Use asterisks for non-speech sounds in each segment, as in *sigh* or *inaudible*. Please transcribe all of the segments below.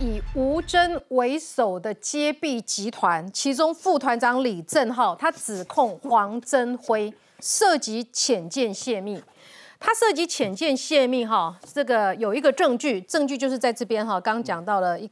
以吴征为首的揭弊集团，其中副团长李正浩，他指控黄征辉涉及潜舰泄密。他涉及潜舰泄密，哈，这个有一个证据，证据就是在这边哈，刚讲到了一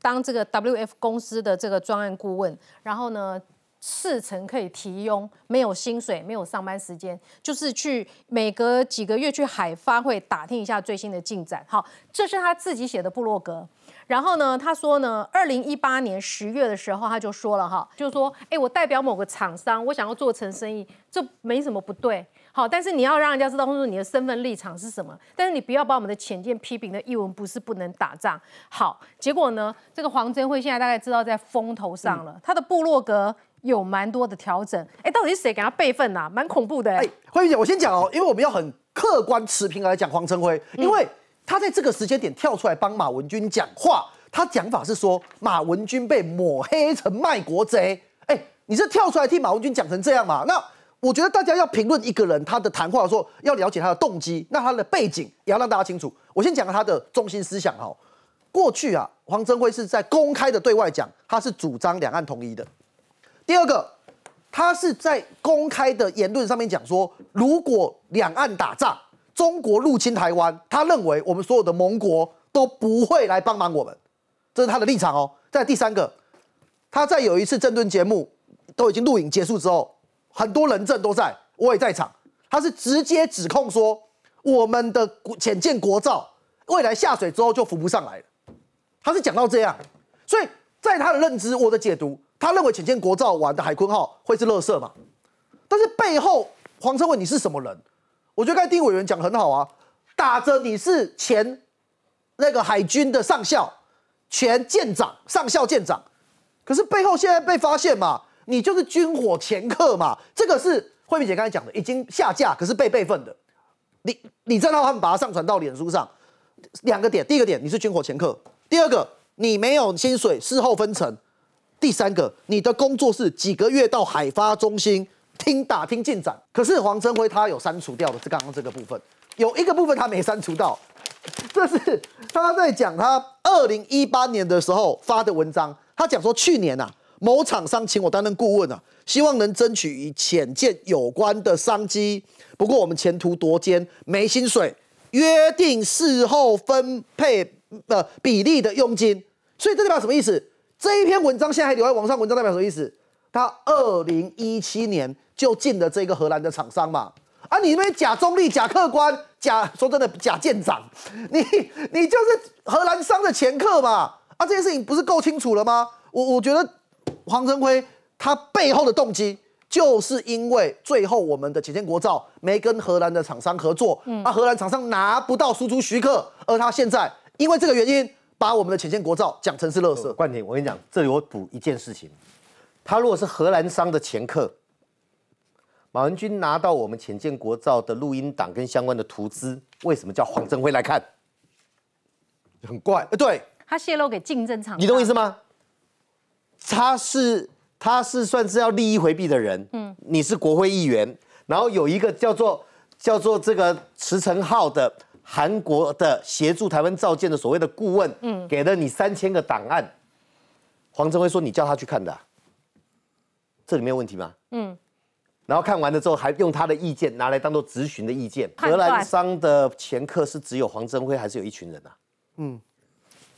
当这个 WF 公司的这个专案顾问，然后呢。四成可以提佣，没有薪水，没有上班时间，就是去每隔几个月去海发会打听一下最新的进展。好，这是他自己写的部落格。然后呢，他说呢，二零一八年十月的时候，他就说了哈，就是说，哎，我代表某个厂商，我想要做成生意，这没什么不对。好，但是你要让人家知道，或者你的身份立场是什么。但是你不要把我们的浅见批评的一文不是不能打仗。好，结果呢，这个黄真辉现在大概知道在风头上了，他的部落格。有蛮多的调整，哎，到底是谁给他备份呐？蛮恐怖的。哎，慧玉姐，我先讲哦，因为我们要很客观持平来讲黄真辉，因为他在这个时间点跳出来帮马文君讲话，他讲法是说马文君被抹黑成卖国贼。哎，你是跳出来替马文君讲成这样嘛？那我觉得大家要评论一个人他的谈话的时候，要了解他的动机，那他的背景也要让大家清楚。我先讲他的中心思想哈。过去啊，黄征辉是在公开的对外讲，他是主张两岸统一的。第二个，他是在公开的言论上面讲说，如果两岸打仗，中国入侵台湾，他认为我们所有的盟国都不会来帮忙我们，这是他的立场哦。在第三个，他在有一次政论节目都已经录影结束之后，很多人证都在，我也在场，他是直接指控说，我们的潜舰国造未来下水之后就浮不上来了，他是讲到这样，所以在他的认知，我的解读。他认为浅见国造玩的海鲲号会是垃圾嘛？但是背后黄成伟你是什么人？我觉得刚才丁委员讲很好啊，打着你是前那个海军的上校、前舰长、上校舰长，可是背后现在被发现嘛，你就是军火掮客嘛。这个是慧敏姐刚才讲的，已经下架，可是被备份的。李李正浩他们把它上传到脸书上，两个点，第一个点你是军火掮客，第二个你没有薪水，事后分成。第三个，你的工作是几个月到海发中心听打听进展。可是黄成辉他有删除掉的是刚刚这个部分，有一个部分他没删除到，这是他在讲他二零一八年的时候发的文章。他讲说去年啊，某厂商请我担任顾问啊，希望能争取与浅见有关的商机。不过我们前途多艰，没薪水，约定事后分配呃比例的佣金。所以这代表什么意思？这一篇文章现在还留在网上，文章代表什么意思？他二零一七年就进了这个荷兰的厂商嘛？啊，你们假中立、假客观、假说真的假舰长，你你就是荷兰商的前客嘛？啊，这件事情不是够清楚了吗？我我觉得黄成辉他背后的动机，就是因为最后我们的浅见国造没跟荷兰的厂商合作，啊，荷兰厂商拿不到输出许可，而他现在因为这个原因。把我们的浅见国造讲成是垃圾。冠廷，我跟你讲，这里我补一件事情，他如果是荷兰商的前客，马文君拿到我们浅见国造的录音档跟相关的图资，为什么叫黄镇辉来看？很怪。对，他泄露给竞争厂，你懂我意思吗？他是他是算是要利益回避的人。嗯，你是国会议员，然后有一个叫做叫做这个池成浩的。韩国的协助台湾造舰的所谓的顾问，嗯，给了你三千个档案，黄镇辉说你叫他去看的，这里没有问题吗？嗯，然后看完了之后还用他的意见拿来当做咨询的意见。荷兰商的前客是只有黄正辉，还是有一群人啊？嗯，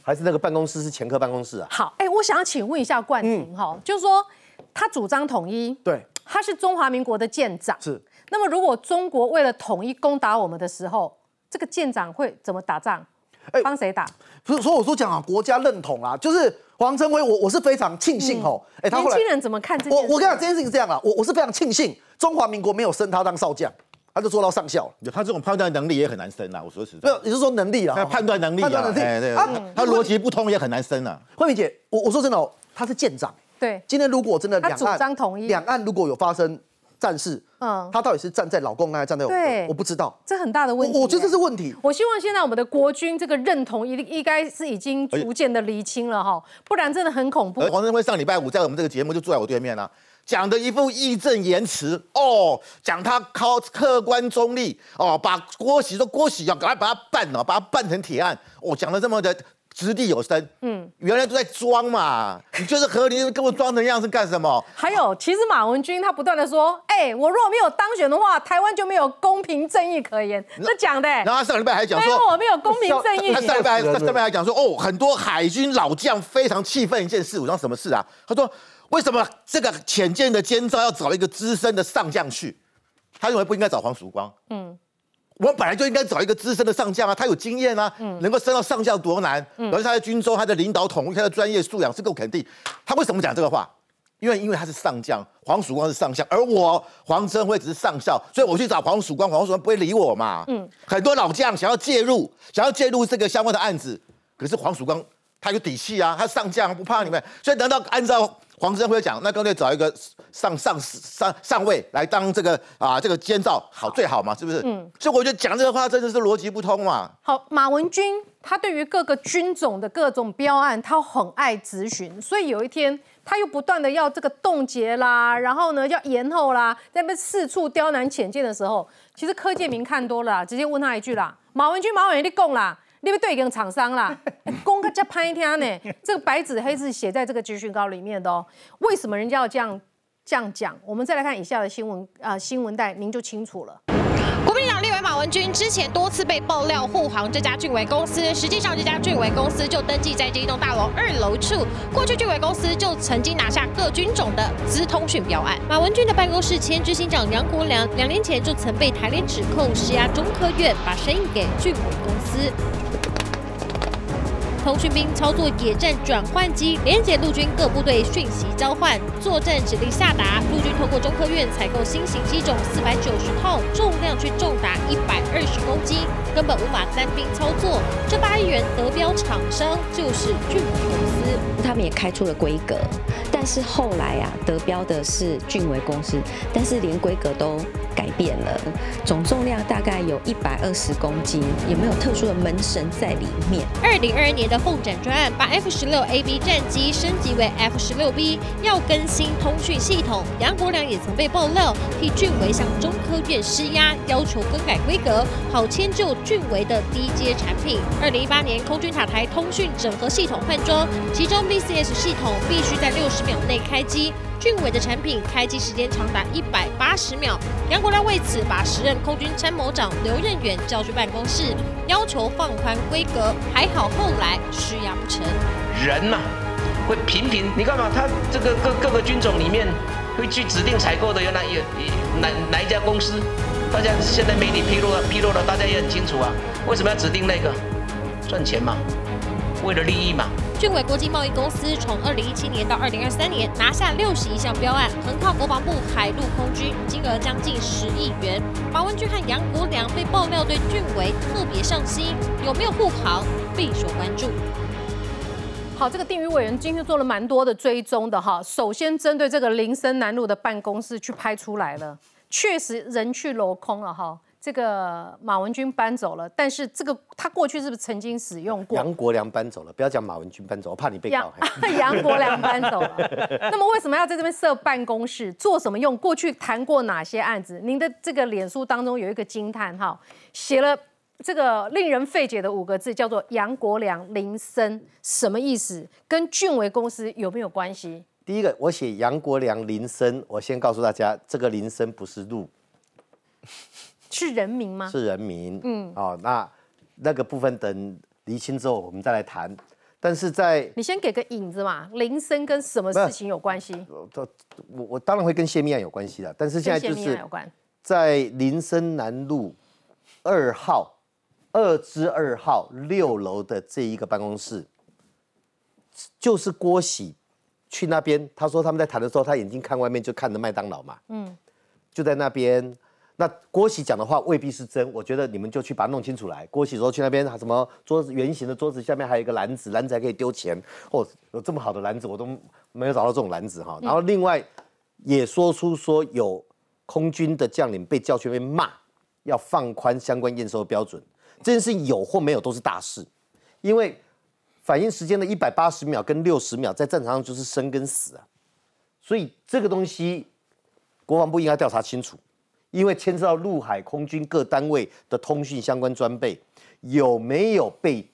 还是那个办公室是前客办公室啊？好，哎，我想要请问一下冠廷哈，就是说他主张统一，对，他是中华民国的舰长，是。那么如果中国为了统一攻打我们的时候，这个舰长会怎么打仗？哎，帮谁打？不是说我说讲啊，国家认同啊，就是黄成威，我我是非常庆幸哦。哎，年轻人怎么看这？我我跟你讲，这件事情是这样啊，我我是非常庆幸中华民国没有升他当少将，他就做到上校。他这种判断能力也很难升啊，我说实在。没有，你是说能力啊？判断能力，判断能力，对啊，他逻辑不通也很难升啊。慧敏姐，我我说真的哦，他是舰长。对，今天如果真的两岸统一，两岸如果有发生。战士，嗯，他到底是站在老公那，还是站在我？对，我不知道，这很大的问题。我觉得这是问题。我希望现在我们的国军这个认同，一应该是已经逐渐的厘清了哈，不然真的很恐怖。黄镇辉上礼拜五在我们这个节目就坐在我对面了，讲的一副义正言辞哦，讲他靠客观中立哦，把郭喜说郭喜要赶快把他办了，把他办成铁案哦，讲的这么的掷地有声。嗯，原来都在装嘛，你就是和你，跟我装成样是干什么？还有，其实马文君他不断的说，哎，我如果没有当选的话，台湾就没有公平正义可言，这讲的。然后他上礼拜还讲说，我没有公平正义。他上礼拜上礼拜还讲说，哦，很多海军老将非常气愤一件事，我说什么事啊？他说，为什么这个浅见的监造要找一个资深的上将去？他认为不应该找黄曙光。嗯。我本来就应该找一个资深的上将啊，他有经验啊，能够升到上将多难。而且他在军中，他的领导统御，他的专业素养是够肯定。他为什么讲这个话？因为因为他是上将，黄曙光是上将，而我黄镇辉只是上校，所以我去找黄曙光，黄曙光不会理我嘛。嗯，很多老将想要介入，想要介入这个相关的案子，可是黄曙光他有底气啊，他上将不怕你们，所以难道按照？黄镇辉讲，那干脆找一个上上上上位来当这个啊这个监造好最好嘛，是不是？嗯。所以我觉得讲这个话真的是逻辑不通嘛。好，马文君他对于各个军种的各种标案，他很爱咨询，所以有一天他又不断的要这个冻结啦，然后呢要延后啦，在那边四处刁难浅见的时候，其实柯建明看多了，直接问他一句啦：马文君，马文君，你供啦。你要对跟厂商啦，公个叫拍天呢？这个白纸黑字写在这个集训稿里面的哦。为什么人家要这样这样讲？我们再来看以下的新闻啊，新闻带您就清楚了。马文君之前多次被爆料护航这家俊伟公司，实际上这家俊伟公司就登记在这一栋大楼二楼处。过去俊伟公司就曾经拿下各军种的资通讯标案。马文君的办公室前执行长杨国良两年前就曾被台联指控施压中科院，把生意给俊伟公司。通讯兵操作野战转换机，连接陆军各部队讯息交换，作战指令下达。陆军通过中科院采购新型机种四百九十套，重量却重达一百二十公斤，根本无法单兵操作。这八亿元得标厂商就是俊维公司，他们也开出了规格，但是后来啊，得标的是俊维公司，但是连规格都。改变了，总重量大概有一百二十公斤，有没有特殊的门神在里面？二零二二年的凤展专案，把 F 十六 A B 战机升级为 F 十六 B，要更新通讯系统。杨国良也曾被爆料替俊维向中科院施压，要求更改规格，好迁就俊维的低阶产品。二零一八年空军塔台通讯整合系统换装，其中 BCS 系统必须在六十秒内开机。俊伟的产品开机时间长达一百八十秒，杨国亮为此把时任空军参谋长刘任远叫去办公室，要求放宽规格。还好后来施压不成。人呐，会频频，你看嘛，他这个各各个军种里面会去指定采购的，有哪有哪哪一家公司？大家现在媒体披露了，披露了，大家也很清楚啊。为什么要指定那个？赚钱嘛，为了利益嘛。俊伟国际贸易公司从二零一七年到二零二三年拿下六十一项标案，横靠国防部、海陆空军，金额将近十亿元。马文君和杨国良被爆料对俊伟特别上心，有没有护航备受关注。好，这个定宇委员今天做了蛮多的追踪的哈。首先针对这个林森南路的办公室去拍出来了，确实人去楼空了哈。这个马文君搬走了，但是这个他过去是不是曾经使用过？杨国良搬走了，不要讲马文君搬走，我怕你被告。*laughs* 杨国良搬走了，*laughs* 那么为什么要在这边设办公室？做什么用？过去谈过哪些案子？您的这个脸书当中有一个惊叹号，写了这个令人费解的五个字，叫做“杨国良林森”，什么意思？跟俊维公司有没有关系？第一个，我写杨国良林森，我先告诉大家，这个林森不是路。是人民吗？是人民。嗯，哦，那那个部分等厘清之后，我们再来谈。但是在你先给个影子嘛，铃声跟什么事情有关系？我我当然会跟泄密案有关系的，但是现在就是在林森南路二号二之二号六楼的这一个办公室，就是郭喜去那边，他说他们在谈的时候，他眼睛看外面就看着麦当劳嘛，嗯，就在那边。那郭喜讲的话未必是真，我觉得你们就去把它弄清楚来。郭喜说去那边什么桌子圆形的桌子下面还有一个篮子，篮子还可以丢钱，哦，有这么好的篮子我都没有找到这种篮子哈。然后另外也说出说有空军的将领被叫去那边骂，要放宽相关验收标准，这件事有或没有都是大事，因为反应时间的一百八十秒跟六十秒在战场上就是生跟死啊，所以这个东西国防部应该调查清楚。因为牵涉到陆海空军各单位的通讯相关装备有没有被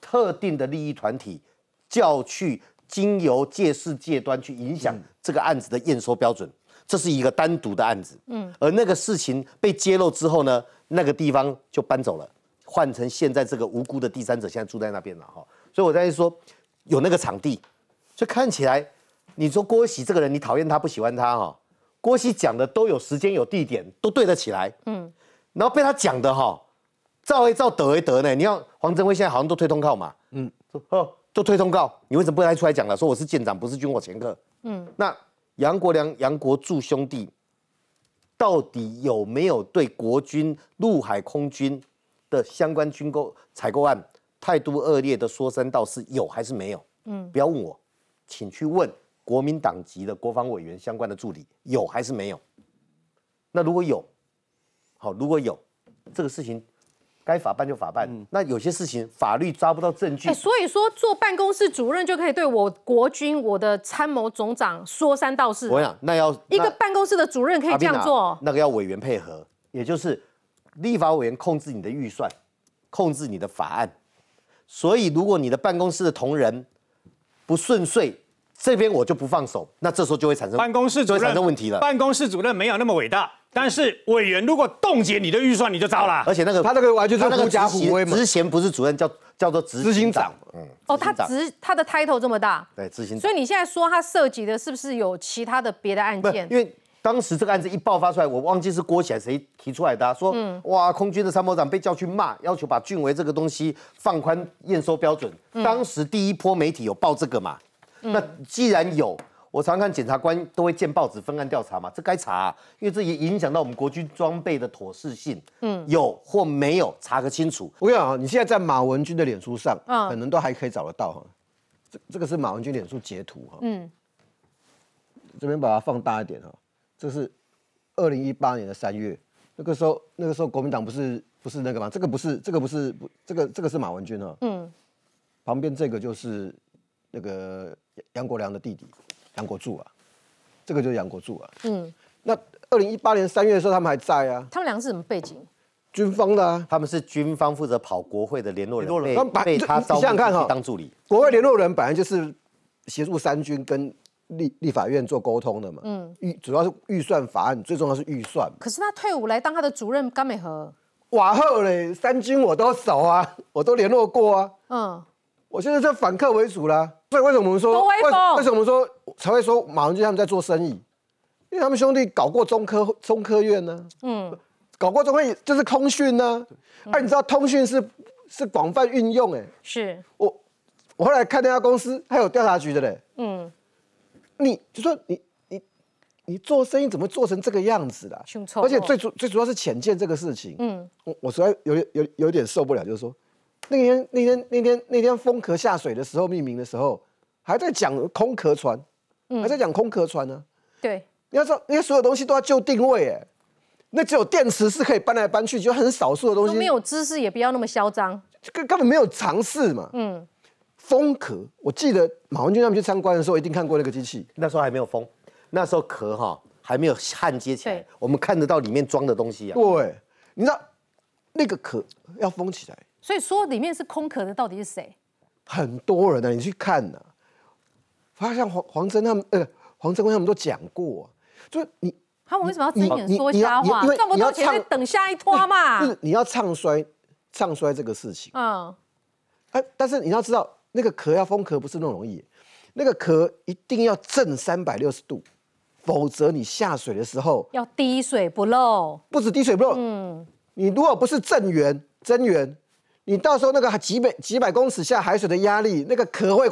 特定的利益团体，叫去经由借势借端去影响这个案子的验收标准，这是一个单独的案子。嗯，而那个事情被揭露之后呢，那个地方就搬走了，换成现在这个无辜的第三者现在住在那边了哈。所以我在说，有那个场地，就看起来，你说郭喜这个人，你讨厌他不喜欢他哈？郭熙讲的都有时间有地点，都对得起来。嗯，然后被他讲的哈。照一照，得一得呢？你看黄镇辉现在好像都推通告嘛，嗯，哦，都推通告，你为什么不来出来讲了？说我是舰长，不是军火掮客，嗯，那杨国良、杨国柱兄弟到底有没有对国军陆海空军的相关军购采购案态度恶劣的说三道四，有还是没有？嗯，不要问我，请去问国民党籍的国防委员相关的助理，有还是没有？那如果有，好，如果有这个事情。该法办就法办，那有些事情法律抓不到证据。所以说做办公室主任就可以对我国军我的参谋总长说三道四。我想那要一个办公室的主任可以这样做，那个要委员配合，也就是立法委员控制你的预算，控制你的法案。所以如果你的办公室的同仁不顺遂，这边我就不放手，那这时候就会产生办公室就会产生问题了。办公室主任没有那么伟大。但是委员如果冻结你的预算，你就糟了。而且那个他那个完全是狐假虎威嘛。执行不是主任，叫叫做执行长。嗯。哦，他执他的 title 这么大。对，执行长。所以你现在说他涉及的是不是有其他的别的案件？因为当时这个案子一爆发出来，我忘记是郭起来谁提出来的，说哇，空军的参谋长被叫去骂，要求把俊维这个东西放宽验收标准。当时第一波媒体有报这个嘛？那既然有。我常看检察官都会见报纸分案调查嘛，这该查，因为这也影响到我们国军装备的妥适性。嗯，有或没有查个清楚。我跟你讲啊，你现在在马文君的脸书上，可能都还可以找得到哈。这这个是马文君脸书截图哈。嗯，这边把它放大一点哈。这是二零一八年的三月，那个时候那个时候国民党不是不是那个吗？这个不是这个不是不这个这个是马文君哈。嗯，旁边这个就是那个杨国良的弟弟。杨国柱啊，这个就是杨国柱啊。嗯，那二零一八年三月的时候，他们还在啊。他们两个是什么背景？军方的啊，他们是军方负责跑国会的联络人，被被他招看哈当助理。国会联络人本来就是协助三军跟立立法院做沟通的嘛。嗯，预主要是预算法案，最重要是预算。可是他退伍来当他的主任，甘美和瓦赫嘞，三军我都熟啊，我都联络过啊。嗯。我现在在反客为主啦，所以为什么我们说为为什么说才会说马文君他们在做生意？因为他们兄弟搞过中科中科院呢，嗯，搞过中科就是通讯呢。哎，你知道通讯是是广泛运用哎，是。我我后来看那家公司还有调查局的嘞，嗯，你就说你你你做生意怎么做成这个样子的？而且最主最主要是浅见这个事情，嗯，我我实在有有有点受不了，就是说。那天那天那天那天风壳下水的时候，命名的时候，还在讲空壳船，还在讲空壳船呢。对，你要知道，因为所有东西都要就定位，哎，那只有电池是可以搬来搬去，就很少数的东西。没有知识，也不要那么嚣张，根根本没有尝试嘛。嗯，风壳，我记得马文君他们去参观的时候，一定看过那个机器。那时候还没有封，那时候壳哈还没有焊接起来，我们看得到里面装的东西啊。对，你知道那个壳要封起来。所以说里面是空壳的到底是谁？很多人呢，你去看呢，发现黄黄真他们呃黄真辉他们都讲过，就是你他们为什么要睁眼说瞎话？这么多钱在等下一拖嘛？就是你要唱衰唱衰这个事情。嗯，哎，但是你要知道那个壳要封壳不是那么容易，那个壳一定要正三百六十度，否则你下水的时候要滴水不漏，不止滴水不漏。嗯，你如果不是正圆真圆。你到时候那个几百几百公尺下海水的压力，那个壳会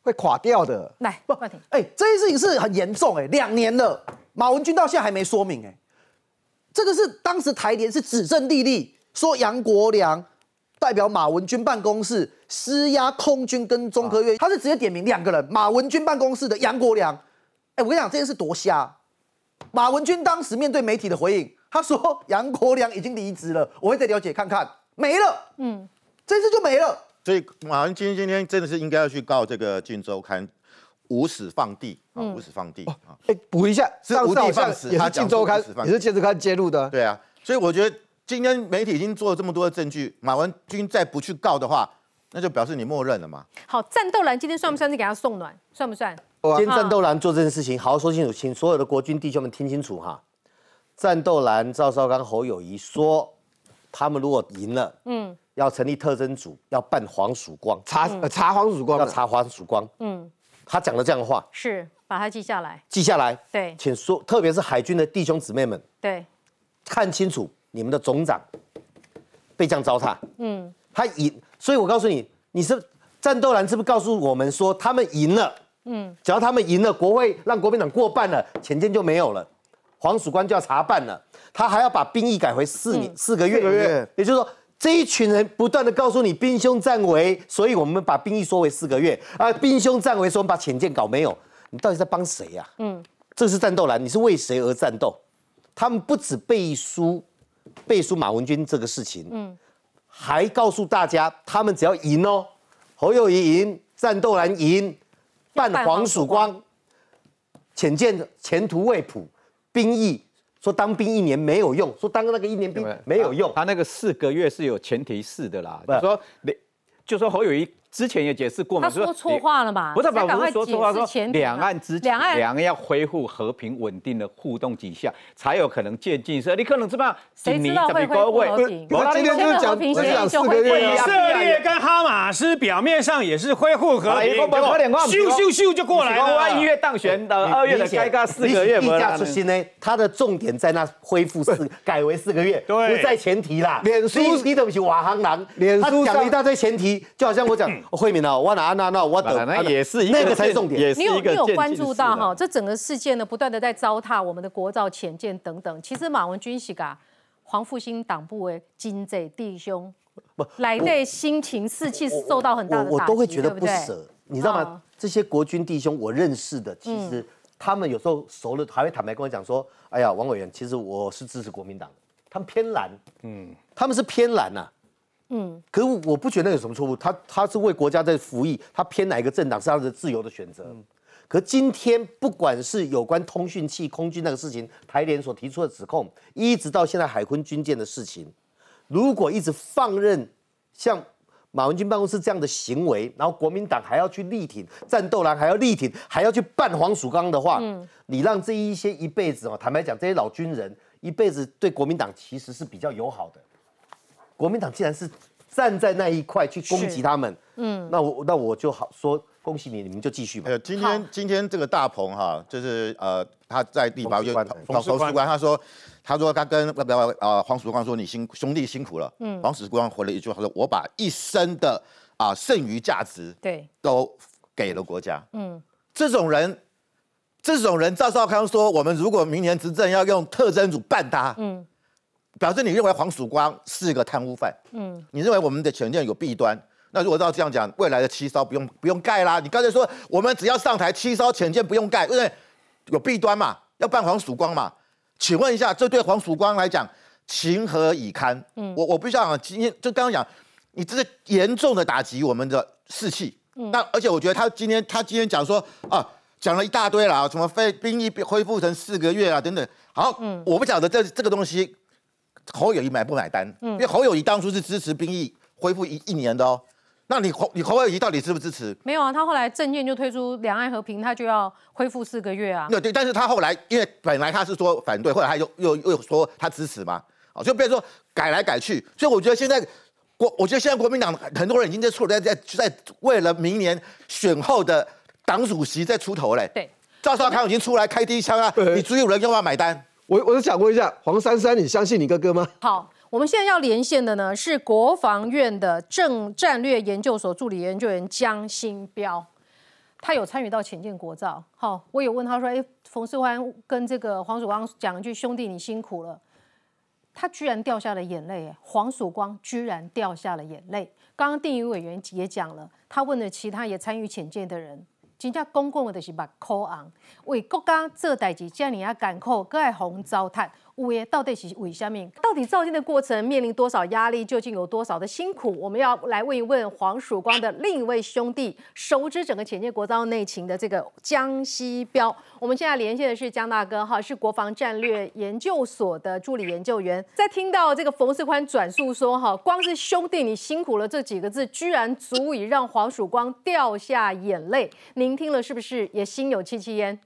会垮掉的。来，不，哎，这件事情是很严重哎，两年了，马文君到现在还没说明哎，这个是当时台联是指证丽丽说杨国良代表马文君办公室施压空军跟中科院，他是直接点名两个人，马文君办公室的杨国良。哎，我跟你讲这件事多瞎，马文君当时面对媒体的回应，他说杨国良已经离职了，我会再了解看看。没了，嗯，这次就没了。所以马文君今天真的是应该要去告这个《金周刊》无始放地啊，无始放地啊。哎，补一下，是无地放矢，也是《金周刊》，也是《金周刊》揭露的。对啊，所以我觉得今天媒体已经做了这么多的证据，马文君再不去告的话，那就表示你默认了嘛。好，战斗蓝今天算不算是给他送暖？算不算？今天战斗蓝做这件事情，好好说清楚，请所有的国军弟兄们听清楚哈。战斗蓝赵少刚、侯友谊说，他们如果赢了，嗯，要成立特侦组，要办黄曙光，查呃查黄曙光，要查黄曙光。嗯，他讲了这样的话，是把它记下来。记下来。对。请说，特别是海军的弟兄姊妹们，对，看清楚你们的总长。被这样糟蹋。嗯，他赢，所以我告诉你，你是战斗蓝是不是告诉我们说他们赢了？嗯，只要他们赢了，国会让国民党过半了，潜舰就没有了，黄曙光就要查办了，他还要把兵役改回四年、四个月，也就是说。这一群人不断的告诉你兵凶战危，所以我们把兵役缩为四个月。啊！兵凶战危，说我们把潜舰搞没有，你到底在帮谁呀、嗯，这是战斗蓝，你是为谁而战斗？他们不止背书背书马文君这个事情，嗯，还告诉大家，他们只要赢哦，侯友谊赢，战斗蓝赢，办黄曙光，潜舰前途未卜，兵役说当兵一年没有用，说当那个一年兵没有用，他那个四个月是有前提式的啦，不就说你就说侯友谊之前也解释过嘛，就他说错话了嘛？不是，不是说错话，说两岸之两岸两岸要恢复和平稳定的互动几下，才有可能渐进式。你可能怎么样？谁知道会恢复和平？我今天就是讲我讲四就会恢个月啊以复色列跟哈马斯表面上也是恢复和平，哎不不快点快点咻咻咻就过来了。一月当选的，二月的该干四个月立没啦价出新呢，它的重点在那恢复四改为四个月，对不在前提啦。脸书你你对不起瓦行狼，脸书讲了一大堆前提，就好像我讲慧敏啊，我哪那那我等，那也是一个那个才是重点。也是你有你有关注到哈？这整个事件呢，不断的在糟蹋我们的国造潜舰等等。其实马文君是噶黄复兴党部的金贼弟兄，来的心情士气受到很大的打击，我我都会觉得对不对你知道吗？嗯这些国军弟兄我认识的，其实他们有时候熟了，还会坦白跟我讲说：“哎呀，王委员，其实我是支持国民党的，他们偏蓝，嗯，他们是偏蓝呐、嗯，可是我不觉得有什么错误，他他是为国家在服役，他偏哪一个政党是他的自由的选择。可今天不管是有关通讯器、空军那个事情，台联所提出的指控，一直到现在海坤军舰的事情，如果一直放任像马文君办公室这样的行为，然后国民党还要去力挺，战斗蓝还要力挺，还要去办黄曙光的话，你让这一些一辈子哦，坦白讲，这些老军人一辈子对国民党其实是比较友好的。国民党既然是站在那一块去攻击他们，嗯，那我那我就好说，恭喜你，你们就继续吧。今天今天这个大鹏哈，就是呃他在地方就冯黄士官冯士官他说他说他跟呃不要呃黄曙光说你辛兄弟辛苦了，嗯，黄曙光回了一句话说我把一生的啊剩余价值对，都给了国家，嗯，这种人。这种人，赵少康说，我们如果明年执政要用特侦组办他，嗯，表示你认为黄曙光是个贪污犯，嗯，你认为我们的潜舰有弊端，那如果照这样讲，未来的七艘不用不用盖啦。你刚才说我们只要上台七艘潜舰不用盖，因为有弊端嘛，要办黄曙光嘛。请问一下，这对黄曙光来讲情何以堪？嗯，我我必须要讲，今天就刚刚讲，你这是严重的打击我们的士气。嗯，那而且我觉得他今天他今天讲说啊，讲了一大堆啦，什么非兵役恢复成四个月啊等等。好，我不晓得这这个东西侯友谊买不买单？因为侯友谊当初是支持兵役恢复一一年的哦。那你侯你侯友谊到底支不支持？没有啊，他后来证件就推出两岸和平，他就要恢复四个月啊。对对，但是他后来因为本来他是说反对，后来他又又又说他支持嘛，哦，就变成说改来改去，所以我觉得现在国，我觉得现在国民党很多人已经在出在在在为了明年选后的党主席在出头嘞。对，赵少康已经出来开第一枪啊，你朱友仁要不要买单？我我是想问一下黄珊珊，你相信你哥哥吗？好，我们现在要连线的呢是国防院的政战略研究所助理研究员江新彪，他有参与到潜舰国造。好，我有问他说：“哎，冯世欢跟这个黄曙光讲一句‘兄弟，你辛苦了’，他居然掉下了眼泪。黄曙光居然掉下了眼泪。刚刚定宇委员也讲了，他问了其他也参与潜舰的人。”真正讲讲的就是目苦红，为国家做代志，遮尔啊艰苦，搁爱红糟蹋，五爷到底是为虾米？到底造舰的过程面临多少压力？究竟有多少的辛苦？我们要来问一问黄曙光的另一位兄弟，熟知整个潜舰国造内情的这个江西彪。我们现在连线的是江大哥，哈，是国防战略研究所的助理研究员。在听到这个冯世宽转述说，哈，光是兄弟你辛苦了这几个字，居然足以让黄曙光掉下眼泪。您听了是不是也心有戚戚焉？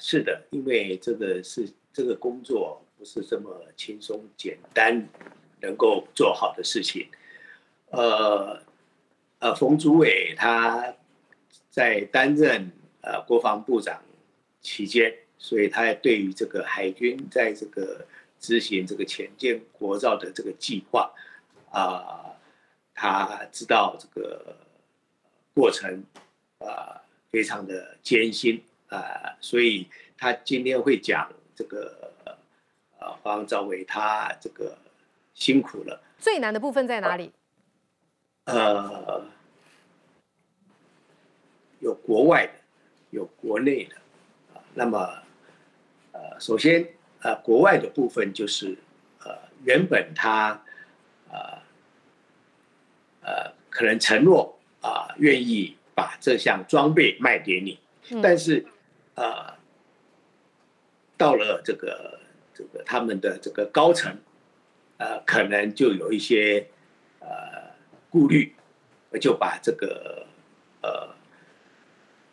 是的，因为这个是这个工作是这么轻松简单能够做好的事情。呃呃，冯祖伟他在担任呃国防部长期间，所以他对于这个海军在这个执行这个潜舰国造的这个计划啊，他知道这个过程啊非常的艰辛。啊，所以他今天会讲这个，呃，黄兆伟他这个辛苦了。最难的部分在哪里？呃，有国外的，有国内的。啊，那么，呃，首先，呃，国外的部分就是，呃，原本他，呃，呃，可能承诺啊，愿意把这项装备卖给你，但是。呃，到了这个这个他们的这个高层，呃，可能就有一些呃顾虑，就把这个呃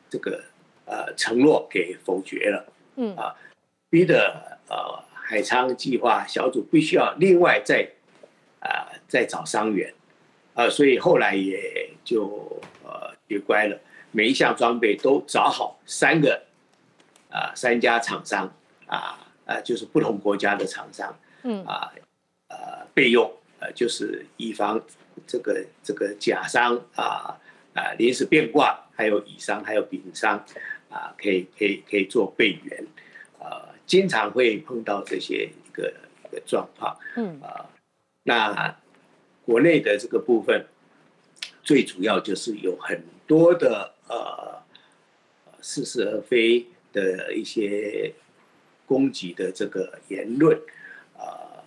这个呃承诺给否决了。嗯啊，逼得呃海昌计划小组必须要另外再啊再找伤员，啊，所以后来也就呃学乖了，每一项装备都找好三个。啊，三家厂商啊，呃，就是不同国家的厂商，嗯啊，呃，备用，呃，就是以防这个这个甲商啊啊临时变卦，还有乙商，还有丙商啊，可以可以可以做备援，啊，经常会碰到这些一个一个状况，嗯啊，那国内的这个部分，最主要就是有很多的呃似是而非。的一些攻击的这个言论，呃，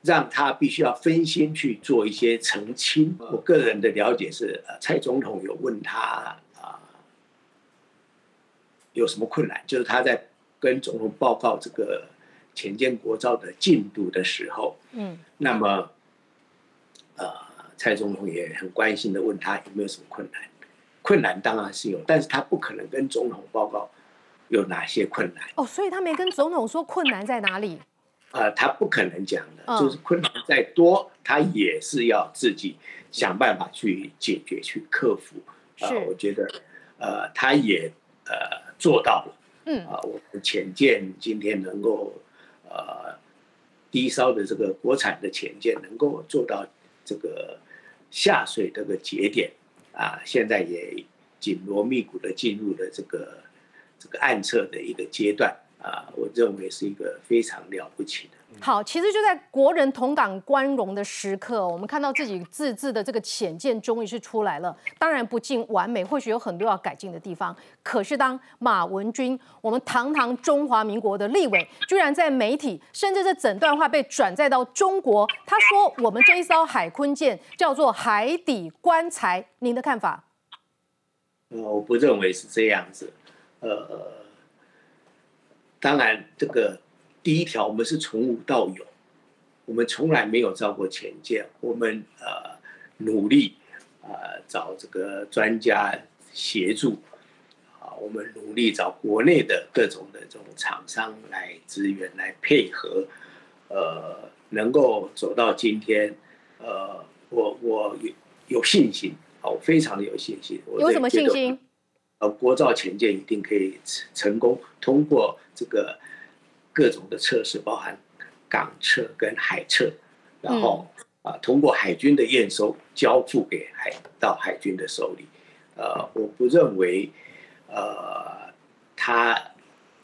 让他必须要分心去做一些澄清。我个人的了解是，呃，蔡总统有问他啊，有什么困难？就是他在跟总统报告这个前建国造的进度的时候，嗯，那么，呃，蔡总统也很关心的问他有没有什么困难？困难当然是有，但是他不可能跟总统报告。有哪些困难？哦，所以他没跟总统说困难在哪里？呃，他不可能讲的，就是困难再多，他也是要自己想办法去解决、去克服。啊，我觉得，呃，他也呃做到了。嗯啊，我们潜舰今天能够呃低烧的这个国产的潜舰能够做到这个下水这个节点啊，现在也紧锣密鼓的进入了这个。这个暗测的一个阶段啊，我认为是一个非常了不起的。好，其实就在国人同党光荣的时刻，我们看到自己自制的这个浅见终于是出来了。当然不尽完美，或许有很多要改进的地方。可是当马文君，我们堂堂中华民国的立委，居然在媒体，甚至这整段话被转载到中国，他说我们这一艘海坤舰叫做海底棺材，您的看法？呃，我不认为是这样子。呃，当然，这个第一条，我们是从无到有，我们从来没有造过潜舰，我们呃努力呃找这个专家协助，啊，我们努力找国内的各种的这种厂商来支援来配合，呃，能够走到今天，呃，我我有有信心，我非常的有信心。有什么信心？呃，国造潜舰一定可以成功通过这个各种的测试，包含港测跟海测，然后啊，通过海军的验收，交付给海到海军的手里。呃，我不认为呃，它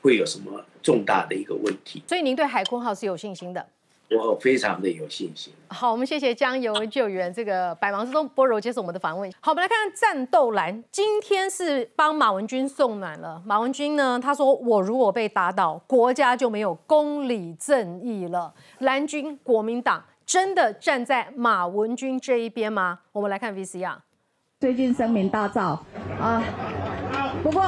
会有什么重大的一个问题。所以您对海空号是有信心的？我非常的有信心。好，我们谢谢江油救援这个百忙之中波柔接受我们的访问。好，我们来看看战斗蓝，今天是帮马文君送暖了。马文君呢，他说我如果被打倒，国家就没有公理正义了。蓝军国民党真的站在马文君这一边吗？我们来看 VCR。最近声名大噪啊，不过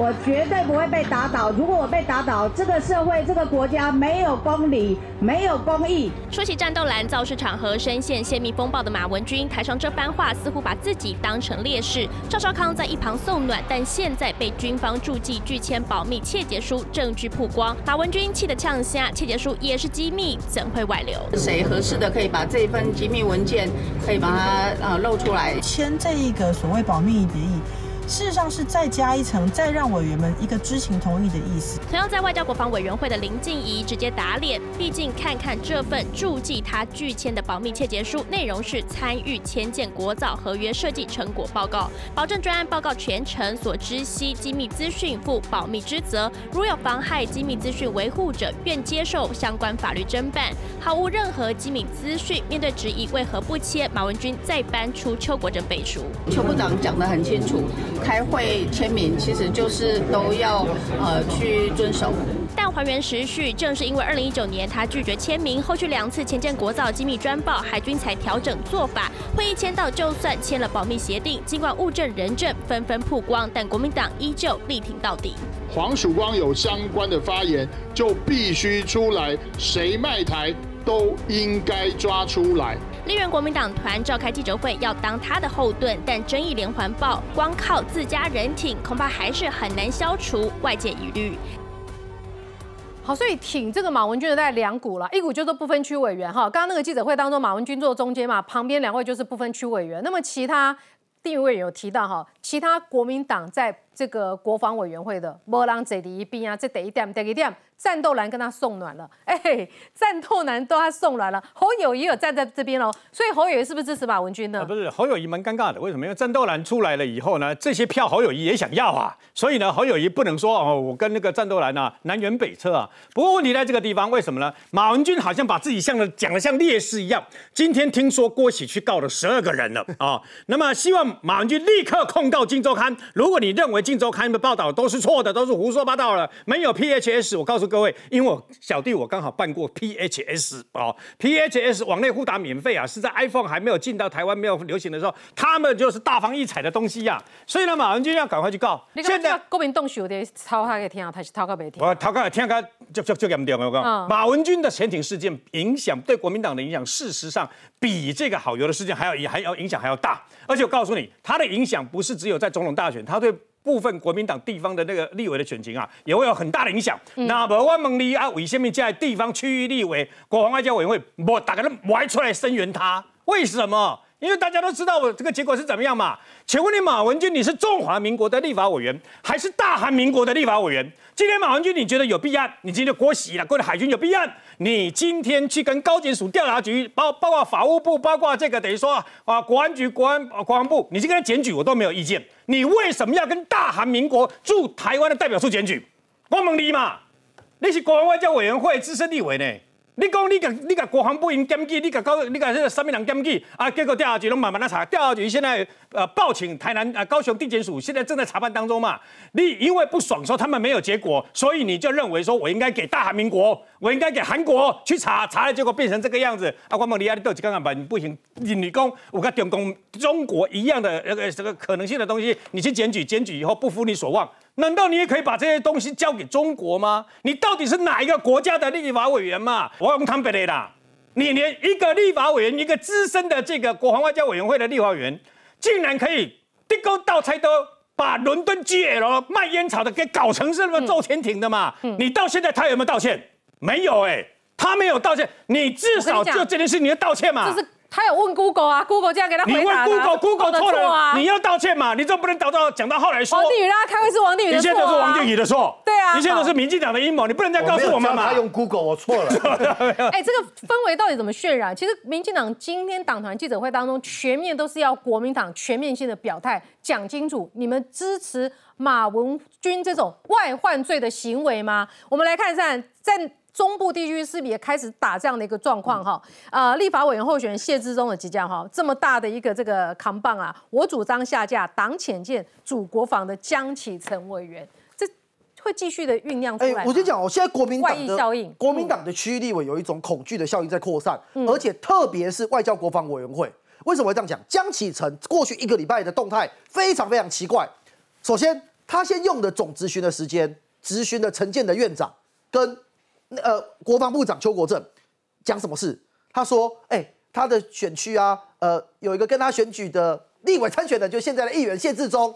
我绝对不会被打倒。如果我被打倒，这个社会这个国家没有公理，没有公义。说起战斗蓝造势场合深陷泄密风暴的马文君，台上这番话似乎把自己当成烈士。赵少康在一旁送暖，但现在被军方注记拒签保密窃结书，证据曝光，马文君气得呛下，窃结书也是机密，怎会外流？谁合适的可以把这份机密文件可以把它呃露出来？签这一个所谓保密协议。事实上是再加一层，再让委员们一个知情同意的意思。同样在外交国防委员会的林静怡直接打脸，毕竟看看这份注记他拒签的保密切结书，内容是参与签建国造合约设计成果报告，保证专案报告全程所知悉机密资讯负保密之责，如有妨害机密资讯维护者，愿接受相关法律侦办，毫无任何机密资讯。面对质疑为何不签，马文君再搬出邱国正背书，邱部长讲得很清楚。开会签名其实就是都要呃去遵守。但还原时序，正是因为二零一九年他拒绝签名，后续两次前建国造机密专报，海军才调整做法。会议签到，就算签了保密协定，尽管物证人证纷纷曝光，但国民党依旧力挺到底。黄曙光有相关的发言，就必须出来，谁卖台都应该抓出来。立院国民党团召开记者会，要当他的后盾，但争议连环爆，光靠自家人挺，恐怕还是很难消除外界疑虑。好，所以挺这个马文君的大概两股了，一股就是不分区委员哈。刚刚那个记者会当中，马文君坐中间嘛，旁边两位就是不分区委员。那么其他地委员有提到哈，其他国民党在这个国防委员会的，波浪这第一边啊，这第一点，第一点。战斗蓝跟他送暖了，*laughs* 哎，战斗蓝都他送暖了，侯友谊有站在这边喽，所以侯友谊是不是支持马文君呢？不是，侯友谊蛮尴尬的，为什么？因为战斗蓝出来了以后呢，这些票侯友谊也想要啊，所以呢，侯友谊不能说哦，我跟那个战斗蓝啊南辕北辙啊。不过问题在这个地方，为什么呢？马文君好像把自己像的讲的像烈士一样。今天听说郭喜去告了十二个人了啊，那么希望马文君立刻控告《金周刊》。如果你认为《金周刊》的报道都是错的，都是胡说八道了，没有 PHS，我告诉。各位，因为我小弟我刚好办过 PHS 哦，PHS 网内互打免费啊，是在 iPhone 还没有进到台湾没有流行的时候，他们就是大放异彩的东西呀。所以呢，马文君要赶快去告。现在国民党有的抄他给听啊，他是抄个没听。我抄个就就就严重我讲，马文君的潜艇事件影响对国民党的影响，事实上比这个好油的事件还要也还要影响还要大。而且我告诉你，他的影响不是只有在总统大选，他对。部分国民党地方的那个立委的选情啊，也会有很大的影响。那么万蒙利啊，为什么在地方区域立委、国防外交委员会，我大家都歪出来声援他？为什么？因为大家都知道我这个结果是怎么样嘛？请问你马文君，你是中华民国的立法委员，还是大韩民国的立法委员？今天马文君你觉得有必要？你今天国喜了，国的海军有必要？你今天去跟高检署调查局，包包括法务部，包括这个等于说啊国安局、国安国防部，你去跟他检举，我都没有意见。你为什么要跟大韩民国驻台湾的代表处检举？我问你嘛，你是国安外交委员会资深立委呢？你讲你个你个国防部因检举，你个高你个这个什么人检举啊？结果调查局拢慢慢的查，调查局现在呃报请台南啊高雄地检署，现在正在查办当中嘛。你因为不爽说他们没有结果，所以你就认为说我应该给大韩民国，我应该给韩国去查，查了结果变成这个样子。啊，关某利亚你都刚刚把你不行，你你讲我跟中共中国一样的那个这个可能性的东西，你去检举，检举以后不负你所望。难道你也可以把这些东西交给中国吗？你到底是哪一个国家的立法委员嘛？我用坦白的啦，你连一个立法委员，一个资深的这个国防外交委员会的立法委员，竟然可以地沟倒菜都把伦敦 GL 卖烟草的给搞成是那么坐潜艇的嘛？你到现在他有没有道歉？没有哎，他没有道歉，你至少就这件事你要道歉嘛？这是他有问 Google 啊，Google 这样给他回答的啊 Google，Google 错了，啊。你要道歉嘛？你总不能导到讲到后来说王定宇让他开会是王定宇的一错、啊，切都是王定宇的错，对啊，一切都是民进党的阴谋，你不能这样告诉我们嘛？他用 Google，我错了。*laughs* 哎，这个氛围到底怎么渲染？其实民进党今天党团记者会当中，全面都是要国民党全面性的表态，讲清楚你们支持马文君这种外患罪的行为吗？我们来看一下，在中部地区是不是也开始打这样的一个状况哈？呃，立法委员候选人谢志忠的即将哈，这么大的一个这个扛棒啊，我主张下架党浅见主国防的江启臣委员，这会继续的酝酿出来吗。哎我先讲哦，现在国民党的效应的国民党的区域立委有一种恐惧的效应在扩散，嗯而且特别是外交国防委员会，为什么会这样讲？江启臣过去一个礼拜的动态非常非常奇怪。首先，他先用的总咨询的时间，咨询的陈建的院长跟呃国防部长邱国正讲什么事？他说，哎、他的选区啊，呃，有一个跟他选举的立委参选的，就现在的议员谢志忠，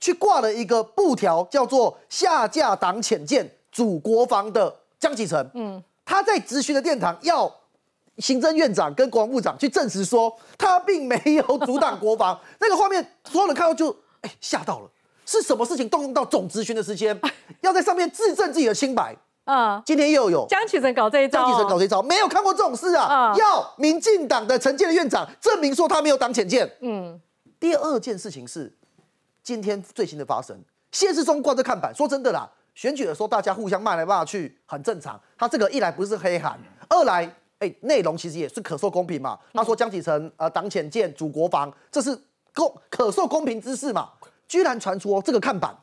去挂了一个布条，叫做“下架党潜舰主国防”的江启臣。嗯，他在咨询的殿堂要行政院长跟国防部长去证实说，他并没有阻挡国防。*laughs* 那个画面，所有人看到就哎吓到了，是什么事情动用到总咨询的时间，要在上面自证自己的清白？啊，今天又有江启臣搞这一招、江启臣搞这一招，没有看过这种事啊！啊要民进党的陈建的院长证明说他没有党潜舰。嗯，第二件事情是今天最新的发生，谢志忠挂着看板，说真的啦，选举的时候大家互相骂来骂去很正常。他这个一来不是黑函，二来哎内容其实也是可受公平嘛。他说江启臣呃党潜舰主国防，这是公可受公平之事嘛，居然传出哦这个看板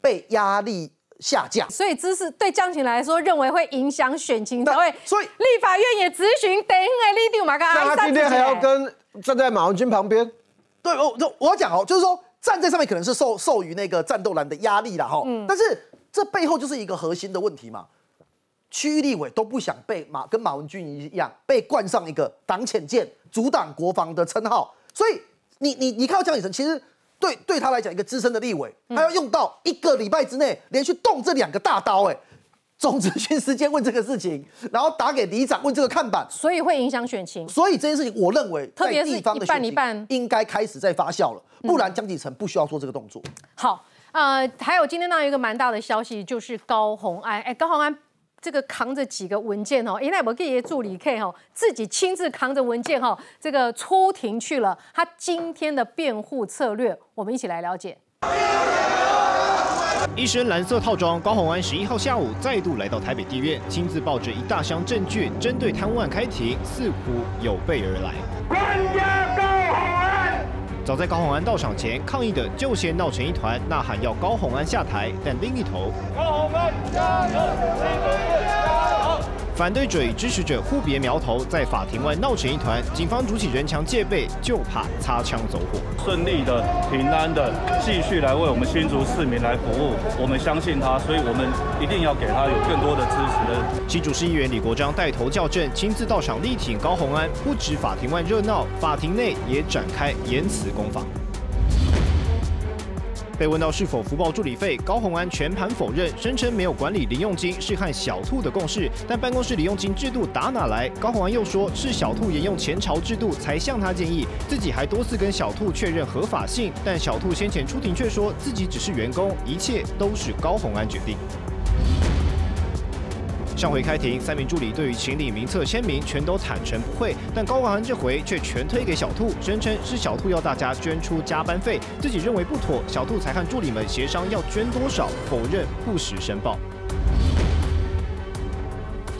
被压力下降。所以知识对江晴来说，认为会影响选情，才会。所以立法院也咨询等于立定马个那他今天还要跟站在马文君旁边，对，我我我要讲哦，就是说站在上面可能是受受于那个战斗蓝的压力了哈，嗯但是这背后就是一个核心的问题嘛。区域立委都不想被马跟马文君一样被冠上一个党潜舰阻挡国防的称号，所以你你你看到江启臣，其实对对他来讲一个资深的立委，他要用到一个礼拜之内连续动这两个大刀，哎，总咨询时间问这个事情，然后打给里长问这个看板，所以会影响选情。所以这件事情，我认为特别地方的一半选情一半应该开始在发酵了，不然江启臣不需要做这个动作。好，呃，还有今天呢有一个蛮大的消息，就是高红安，哎，高红安。这个扛着几个文件哦，因为我给爷助理 K 哦，自己亲自扛着文件哈，这个出庭去了。他今天的辩护策略，我们一起来了解。一身蓝色套装，高虹安十一号下午再度来到台北地院，亲自抱着一大箱证据，针对贪污案开庭，似乎有备而来。早在高虹安到场前，抗议的就先闹成一团，呐喊要高虹安下台，但另一头，高虹安加油！反对者与支持者互别苗头，在法庭外闹成一团，警方筑起人墙戒备，就怕擦枪走火。顺利的、平安的继续来为我们新竹市民来服务，我们相信他，所以我们一定要给他有更多的支持的。新竹市议员李国章带头校正，亲自到场力挺高虹安，不止法庭外热闹，法庭内也展开言辞攻防。被问到是否福报助理费，高洪安全盘否认，声称没有管理零用金是和小兔的共识，但办公室零用金制度打哪来？高洪安又说是小兔沿用前朝制度才向他建议，自己还多次跟小兔确认合法性，但小兔先前出庭却说自己只是员工，一切都是高洪安决定。上回开庭，三名助理对于行李名册签名全都坦诚不会，但高虹安这回却全推给小兔，声称是小兔要大家捐出加班费，自己认为不妥，小兔才和助理们协商要捐多少，否认不实申报。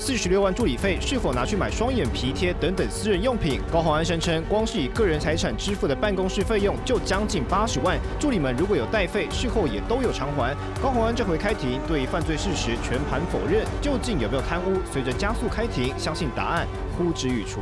四十六万助理费是否拿去买双眼皮贴等等私人用品？高虹安声称，光是以个人财产支付的办公室费用就将近八十万，助理们如果有代费，事后也都有偿还。高虹安这回开庭对犯罪事实全盘否认，究竟有没有贪污？随着加速开庭，相信答案呼之欲出。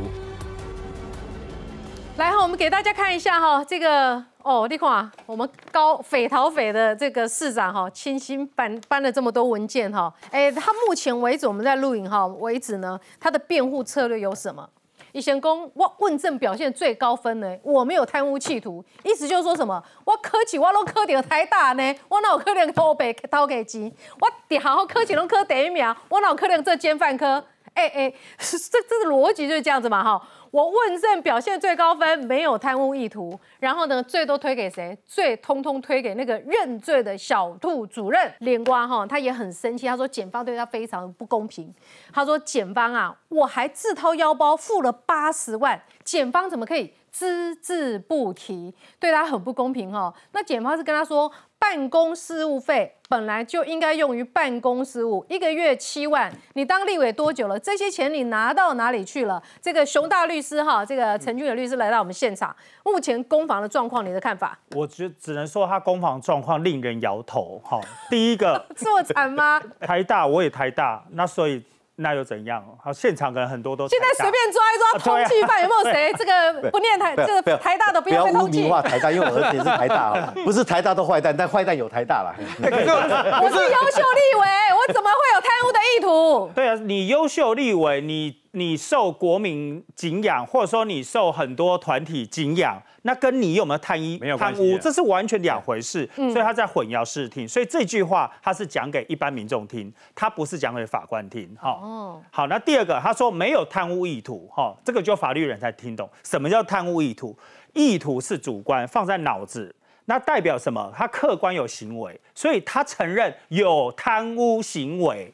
来，我们给大家看一下哈，这个哦，你看啊，我们高匪逃匪的这个市长哈，亲心搬搬了这么多文件哈，哎，他目前为止我们在录影哈为止呢，他的辩护策略有什么？以前公我问政表现最高分呢，我没有贪污企图，意思就是说什么？我科技我都科到台大呢，我哪有可能偷白偷给钱？我得好好科技拢科第一名，我哪有可能做奸犯科？哎哎，这这个逻辑就是这样子嘛哈。我问政表现最高分，没有贪污意图，然后呢，罪都推给谁？罪通通推给那个认罪的小兔主任连瓜哈，他也很生气，他说检方对他非常不公平。他说检方啊，我还自掏腰包付了八十万，检方怎么可以只字不提，对他很不公平哈？那检方是跟他说。办公事务费本来就应该用于办公事务，一个月七万，你当立委多久了？这些钱你拿到哪里去了？这个熊大律师哈，这个陈俊的律师来到我们现场，目前攻防的状况，你的看法？我觉只能说他攻防状况令人摇头哈。*laughs* 第一个这么惨吗？*laughs* 台大我也台大，那所以。那又怎样？好，现场可能很多都现在随便抓一抓通缉犯，有没有谁 *laughs* 这个不念台这个台大的不要被通缉？不要污名化台大，因为我儿子也是台大，*laughs* 不是台大都坏蛋，但坏蛋有台大了。*laughs* 我是优秀立委，我怎么会有贪污的意图？对啊，你优秀立委，你你受国民敬仰，或者说你受很多团体敬仰。那跟你有没有贪一没有贪污，这是完全两回事，所以他在混淆视听。所以这句话他是讲给一般民众听，他不是讲给法官听。哈，哦，好，那第二个他说没有贪污意图，哈，这个就法律人才听懂什么叫贪污意图。意图是主观，放在脑子，那代表什么？他客观有行为，所以他承认有贪污行为。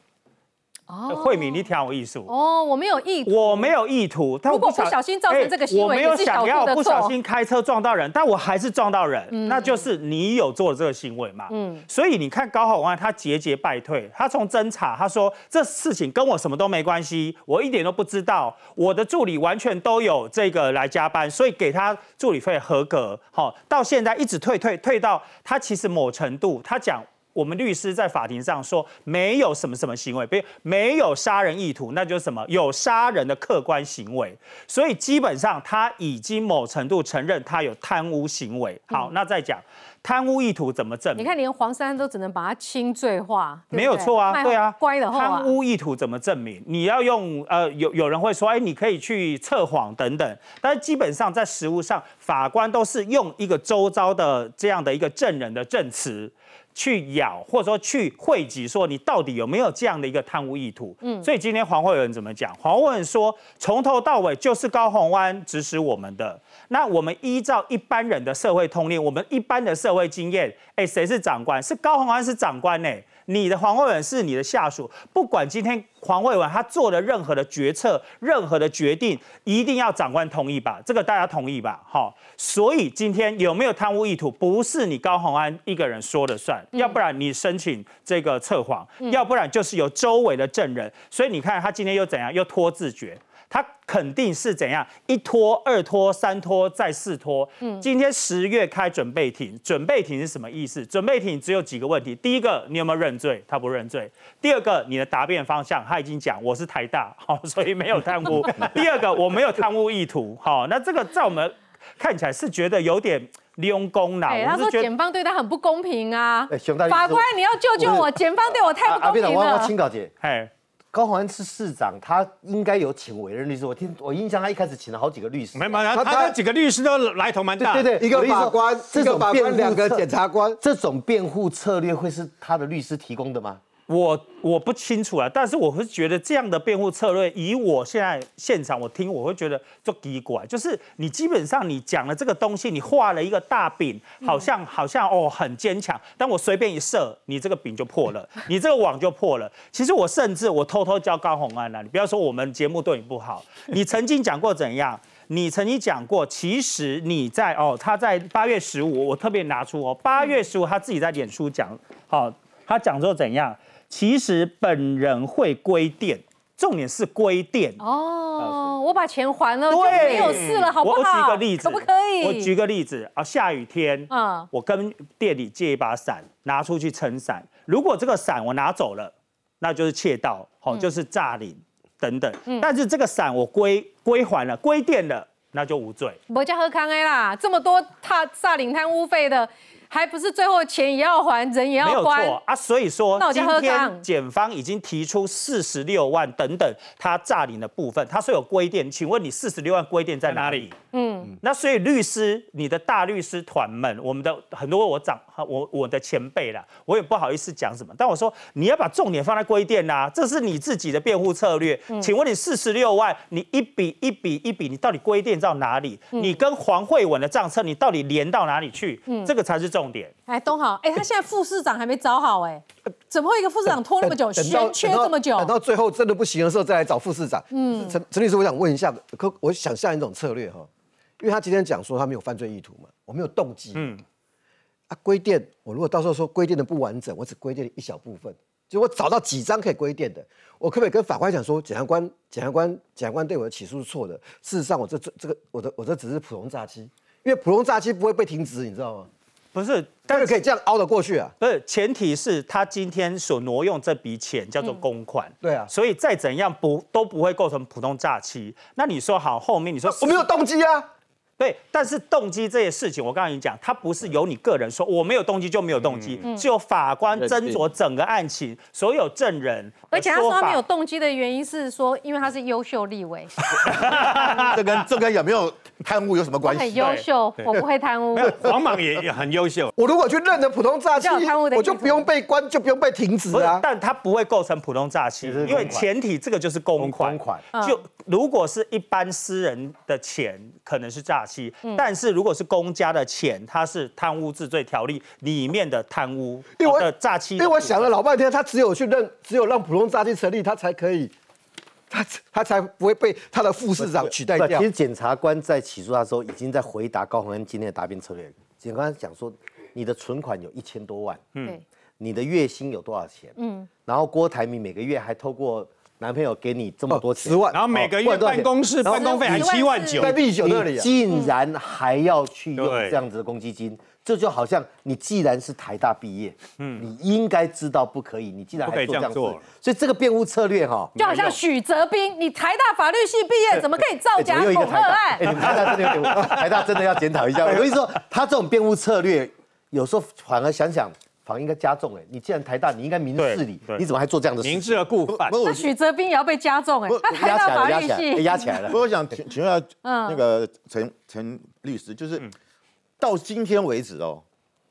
惠敏，你挺有意思哦，我没有意，我没有意图，但如果不小心造成这个行为，我没有想要不小心开车撞到人，但我还是撞到人，那就是你有做这个行为嘛？嗯，所以你看高浩安他节节败退，他从侦查他说这事情跟我什么都没关系，我一点都不知道，我的助理完全都有这个来加班，所以给他助理费合格，好，到现在一直退退退到他其实某程度，他讲。我们律师在法庭上说没有什么什么行为，比如没有杀人意图，那就是什么有杀人的客观行为。所以基本上他已经某程度承认他有贪污行为。好，那再讲贪污意图怎么证明？你看连黄山都只能把他轻罪化，没有错啊，对啊，乖的贪污意图怎么证明？你要用呃有有人会说，哎，你可以去测谎等等，但是基本上在实务上，法官都是用一个周遭的这样的一个证人的证词。去咬，或者说去汇集，说你到底有没有这样的一个贪污意图？嗯，所以今天黄慧文怎么讲？黄慧文说，从头到尾就是高鸿安指使我们的。那我们依照一般人的社会通例，我们一般的社会经验，哎，谁是长官？是高鸿安是长官呢？你的黄慧文是你的下属，不管今天黄慧文他做的任何的决策、任何的决定，一定要长官同意吧？这个大家同意吧？好，所以今天有没有贪污意图，不是你高鸿安一个人说了算，要不然你申请这个测谎，要不然就是有周围的证人。所以你看他今天又怎样，又拖自觉。他肯定是怎样一拖二拖三拖再四拖。嗯，今天十月开准备庭，准备庭是什么意思？准备庭只有几个问题：第一个，你有没有认罪？他不认罪。第二个，你的答辩方向他已经讲我是台大，好，*laughs* 所以没有贪污。*laughs* 第二个，我没有贪污意图。好，那这个在我们看起来是觉得有点利用功劳。他说检方对他很不公平啊。法官，你要救救我！检方对我太不公平了。我我请教姐，哎。高鸿安是市长，他应该有请委任律师。我听我印象，他一开始请了好几个律师。没有，他他几个律师都来头蛮大。对对，一个法官，这种辩护，两个检察官，这种辩护策略会是他的律师提供的吗？我我不清楚啊，但是我会觉得这样的辩护策略，以我现在现场我听，我会觉得就奇怪，就是你基本上你讲了这个东西，你画了一个大饼，好像好像哦很坚强，但我随便一射，你这个饼就破了，你这个网就破了。其实我甚至我偷偷教高红安了，你不要说我们节目对你不好，*laughs* 你曾经讲过怎样？你曾经讲过，其实你在哦，他在八月十五，我特别拿出哦，八月十五他自己在脸书讲，好，他讲说怎样？其实本人会归店，重点是归店哦。我把钱还了，就没有事了，好不好？我举个例子，可不可以？我举个例子啊，下雨天，嗯，我跟店里借一把伞，拿出去撑伞。如果这个伞我拿走了，那就是窃盗，好，就是诈领等等。但是这个伞我归归还了，归店了，那就无罪。我叫何康 A 啦，这么多他诈领贪污费的。还不是最后钱也要还，人也没有要还错啊，所以说那我就今天检方已经提出四十六万等等他诈领的部分，他说有规定，请问你四十六万规定在哪里？嗯，那所以律师，你的大律师团们，我们的很多我长我我的前辈啦，我也不好意思讲什么，但我说你要把重点放在规定啦，这是你自己的辩护策略。嗯请问你四十六万，你一笔一笔一笔，你到底规定到哪里？嗯你跟黄慧文的账册，你到底连到哪里去？嗯这个才是重点。哎，东豪，哎，他现在副市长还没找好，哎，怎么会一个副市长拖那么久，悬缺这么久？等到最后真的不行的时候再来找副市长。嗯陈陈律师，我想问一下，可我想象一种策略哈，因为他今天讲说他没有犯罪意图嘛，我没有动机。嗯。啊，规电，我如果到时候说规电的不完整，我只规定了一小部分，就我找到几张可以规电的，我可不可以跟法官讲说，检察官，检察官，检察官对我的起诉是错的，事实上我这这这个我的我这只是普通诈欺，因为普通诈欺不会被停职，你知道吗？不是，但是可以这样凹得过去啊。不是，前提是他今天所挪用这笔钱叫做公款，对啊，所以再怎样不都不会构成普通诈欺。那你说好，后面你说我没有动机啊，对，但是动机这些事情，我刚才已经讲，它不是由你个人说我没有动机就没有动机，嗯是由法官斟酌整个案情，所有证人，而且他说他没有。动机的原因是说，因为他是优秀立委，*laughs* 这跟这跟有没有贪污有什么关系？很优秀，我不会贪污。黄莽也也很优秀。*laughs* 我如果去认了普通诈欺我就不用被关，就不用被停职不是啊，。但他不会构成普通诈欺，因为前提这个就是公款。公款嗯就如果是一般私人的钱，可能是诈欺；嗯但是如果是公家的钱，它是贪污治罪条例里面的贪污因为我的诈欺。因为我想了老半天，他只有去认，只有让普通诈欺成立，他才可以，他他才不会被他的副市长取代掉其。实检察官在起诉他的时候，已经在回答高鸿安今天的答辩策略。检察官讲说，你的存款有一千多万，嗯，你的月薪有多少钱？嗯，然后郭台铭每个月还透过男朋友给你这么多钱，十万。然后每个月办公室办公费还七万九。在，利九那里竟然还要去用对。这样子的公积金，这就好像你既然是台大毕业，嗯，你应该知道不可以，你既然不可以还做这样子所以这个辩护策略哈，就好像许哲斌，你台大法律系毕业，怎么可以造假？恐吓案哎，？你们台大？真的有点，台大真的要检讨一下。*laughs* 我跟你说，他这种辩护策略，有时候反而想想，反而应该加重。哎，你既然台大，你应该明事理，你怎么还做这样的事情？明知而故犯。那许哲斌也要被加重哎不，他台压起来了，压大法律起来了，压起来了不。过我想请请问一下嗯那个陈陈律师，就是到今天为止哦，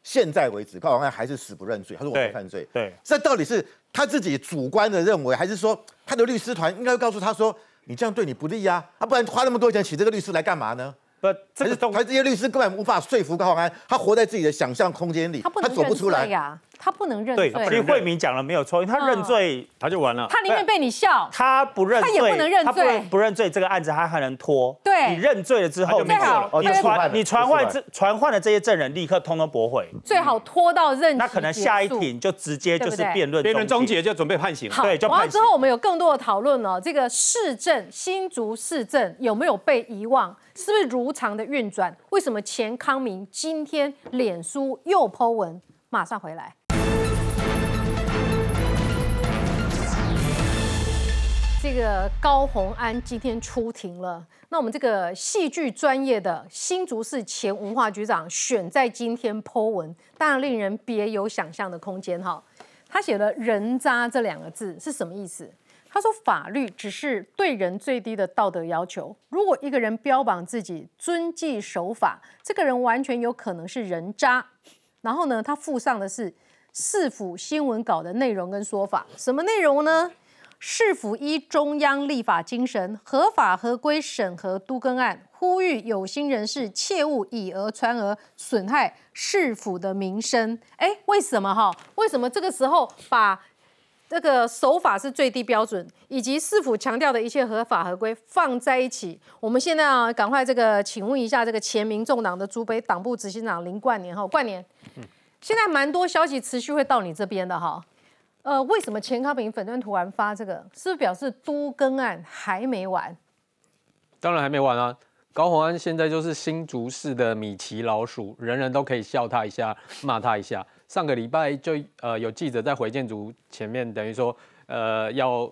现在为止高鸿安还是死不认罪，他说我没犯罪。对，这到底是他自己主观的认为，还是说他的律师团应该会告诉他说，你这样对你不利呀、啊？不然花那么多钱请这个律师来干嘛呢？不，这个还是还是这些律师根本无法说服高鸿安，他活在自己的想象空间里，他不能认走不出来罪。呀，他不能认，罪其。实慧明讲了没有错，因为他认罪，他就完了。他宁愿被你笑，他不认罪，他也不能认他不罪不认罪，这个案子他还能拖。对你认罪了之后，他就没你罪了你传你传唤这传唤的这些证人立刻通通驳回，最好拖到任期那可能下一庭就直接就是辩论辩论终结就准备判刑了。好，对就判刑完了之后，我们有更多的讨论了。这个市政新竹市政有没有被遗忘？是不是如常的运转？为什么钱康明今天脸书又 Po 文？马上回来。这个高鸿安今天出庭了。那我们这个戏剧专业的新竹市前文化局长选在今天 Po 文，当然令人别有想象的空间哈。他写了“人渣”这两个字是什么意思？他说法律只是对人最低的道德要求。如果一个人标榜自己遵纪守法，这个人完全有可能是人渣。然后呢，他附上的是市府新闻稿的内容跟说法，什么内容呢？市府依中央立法精神，合法合规审核都更案，呼吁有心人士切勿以讹传讹，损害市府的名声。哎，为什么哈？为什么这个时候把这个手法是最低标准，以及市府强调的一切合法合规放在一起？我们现在啊，赶快这个，请问一下这个前民众党的主北党部执行长林冠年哈，冠年，现在蛮多消息持续会到你这边的哈。呃，为什么钱康平粉砖突然发这个？是不是表示都更案还没完？当然还没完啊！高鸿安现在就是新竹市的米奇老鼠，人人都可以笑他一下，骂他一下。上个礼拜就呃有记者在回建筑前面，等于说呃要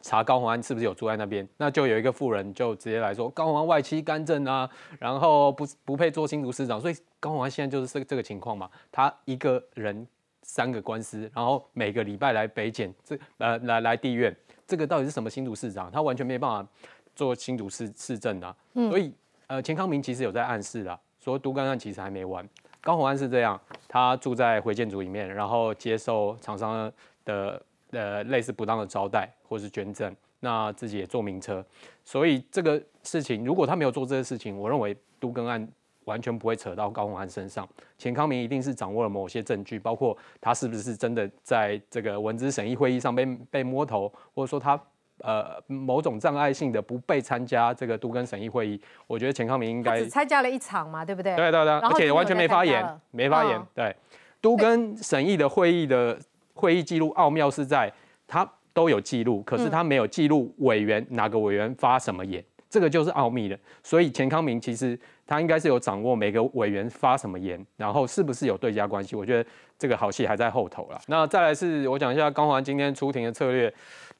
查高鸿安是不是有住在那边，那就有一个妇人就直接来说高鸿安外戚干政啊，然后不不配做新竹市长，所以高鸿安现在就是这个这个情况嘛，他一个人三个官司，然后每个礼拜来北检，这呃来来地院，这个到底是什么新竹市长？他完全没办法做新竹市市政、啊，所以呃钱康明其实有在暗示啦，说都更案其实还没完。高鸿安是这样，他住在回建组里面，然后接受厂商的呃类似不当的招待或是捐赠，那自己也坐名车，所以这个事情如果他没有做这个事情，我认为都更案完全不会扯到高鸿安身上。钱康明一定是掌握了某些证据，包括他是不是真的在这个文资审议会议上被被摸头，或者说他。呃，某种障碍性的不被参加这个都跟审议会议，我觉得钱康明应他该只参加了一场嘛，对不对？对对对，而且完全在没发言没发言嗯。对，都跟审议的会议的会议记录奥妙是在他都有记录，可是嗯他没有记录委员哪个委员发什么言，这个就是奥秘的。所以钱康明其实他应该是有掌握每个委员发什么言，然后是不是有对家关系，我觉得这个好戏还在后头了。那再来是我讲一下高环今天出庭的策略，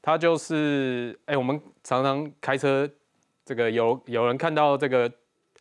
他就是哎、我们常常开车这个有有人看到这个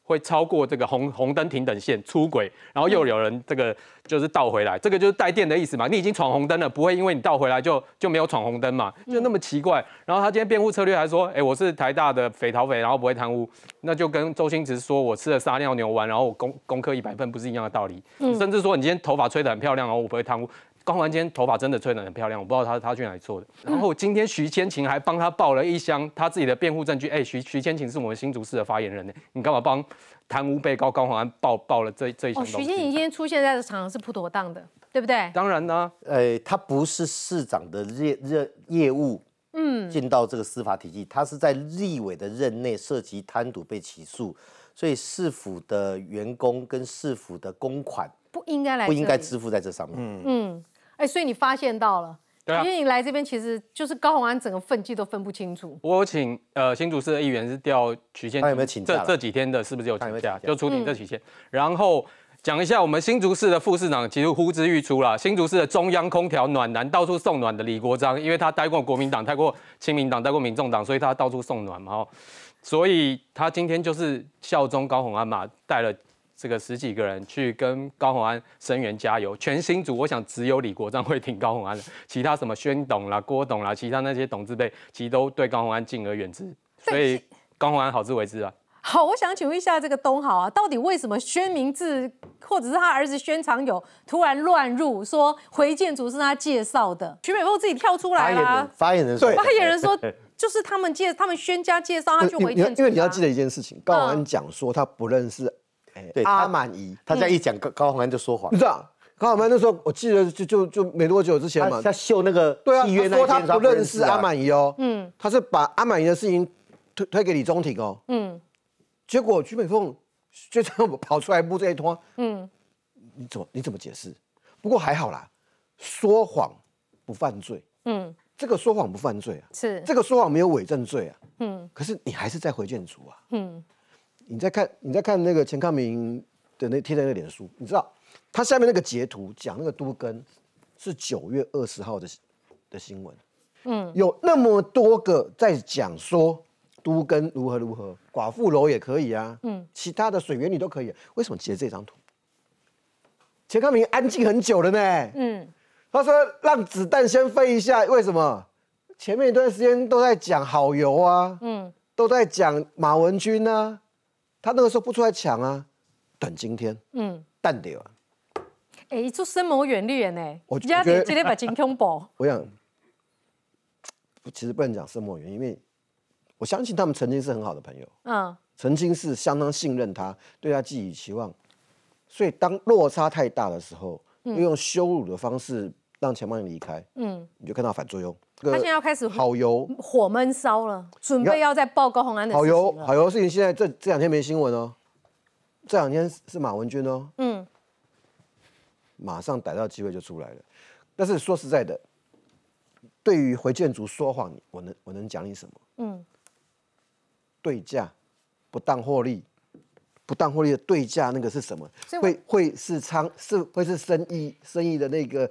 会超过这个红红灯停等线出轨，然后又有人这个就是倒回来，这个就是带电的意思嘛。你已经闯红灯了，不会因为你倒回来就就没有闯红灯嘛，就那么奇怪。然后他今天辩护策略还说，哎，我是台大的匪逃匪，然后不会贪污，那就跟周星驰说我吃了撒尿牛丸，然后我功功课一百分，不是一样的道理。嗯甚至说你今天头发吹得很漂亮，然后我不会贪污。高环今天头发真的吹得很漂亮，我不知道他他去哪里做的。然后今天徐千晴还帮他报了一箱他自己的辩护证据。哎，徐徐千晴是我们新竹市的发言人呢，你干嘛帮贪污被告高环安报报了这这一箱哦，东西？徐千晴今天出现在的场是不妥当的，对不对？当然呢，呃，他不是市长的业业业务嗯，进到这个司法体系，他是在立委的任内涉及贪渎被起诉，所以市府的员工跟市府的公款不应该来不应该支付在这上面。嗯嗯，哎，所以你发现到了，对啊徐建莹来这边其实就是高鸿安整个分际都分不清楚。我有请呃新竹市的议员是调曲线他有没有请假这这几天的是不是有请假？就出庭嗯这几天，然后。讲一下我们新竹市的副市长，其实呼之欲出了。新竹市的中央空调暖男到处送暖的李国章，因为他待过国民党、待过亲民党、待过民众党，所以他到处送暖嘛。哦，所以他今天就是效忠高鸿安嘛，带了这个十几个人去跟高鸿安声援加油。全新组，我想只有李国章会挺高鸿安的，其他什么宣董啦、郭董啦，其他那些董字辈，其实都对高鸿安敬而远之。所以高鸿安好自为之啊。好，我想请问一下这个东豪啊，到底为什么宣明志或者是他儿子宣长友突然乱入，说回建筑是他介绍的？徐美凤自己跳出来啦发言人，，发言人说，发言人说就是他们介他们宣家介绍他去回建筑、啊，因为你要记得一件事情，高安讲说他不认识哎对他阿满怡，他在一讲高高鸿安就说谎。你，知道高宏安那时候我记得就就就没多久之前嘛他，秀那个 *laughs* 对啊，契约那他说他不认识阿啊满怡哦，嗯。他是把阿满怡的事情推推给李宗廷哦，嗯。结果徐美凤就这样跑出来布这一通，嗯，你怎么你怎么解释？不过还好啦，说谎不犯罪，嗯。这个说谎不犯罪啊，是。这个说谎没有伪证罪啊，嗯。可是你还是在回建筑啊。嗯你在看你在看那个钱康明的那贴在那个脸书，你知道他下面那个截图讲那个都根是九月二十号的的新闻，嗯。有那么多个在讲说都根如何如何，寡妇楼也可以啊，嗯。其他的水源里都可以，为什么截这张图？钱康明安静很久了呢，嗯。他说让子弹先飞一下，为什么？前面一段时间都在讲好油啊，嗯。都在讲马文君啊，他那个时候不出来抢啊，等今天嗯，淡掉啊。哎，做深谋远虑呢，我觉得今天把金恐怖，*laughs* 我想，其实不能讲什么原因，因为我相信他们曾经是很好的朋友，嗯。曾经是相当信任他，对他寄予期望，所以当落差太大的时候，嗯。又用羞辱的方式让钱曼离开，嗯，你就看到反作用。他现在要开始好油，火闷烧了，准备要再报高鸿安的好。油好油的事情，现在这这两天没新闻哦，这两天是马文君哦，嗯马上逮到机会就出来了。但是说实在的，对于回建筑说谎，我能我能讲你什么？嗯对价、不当获利、不当获利的对价那个是什么会会是仓是会是生意生意的那个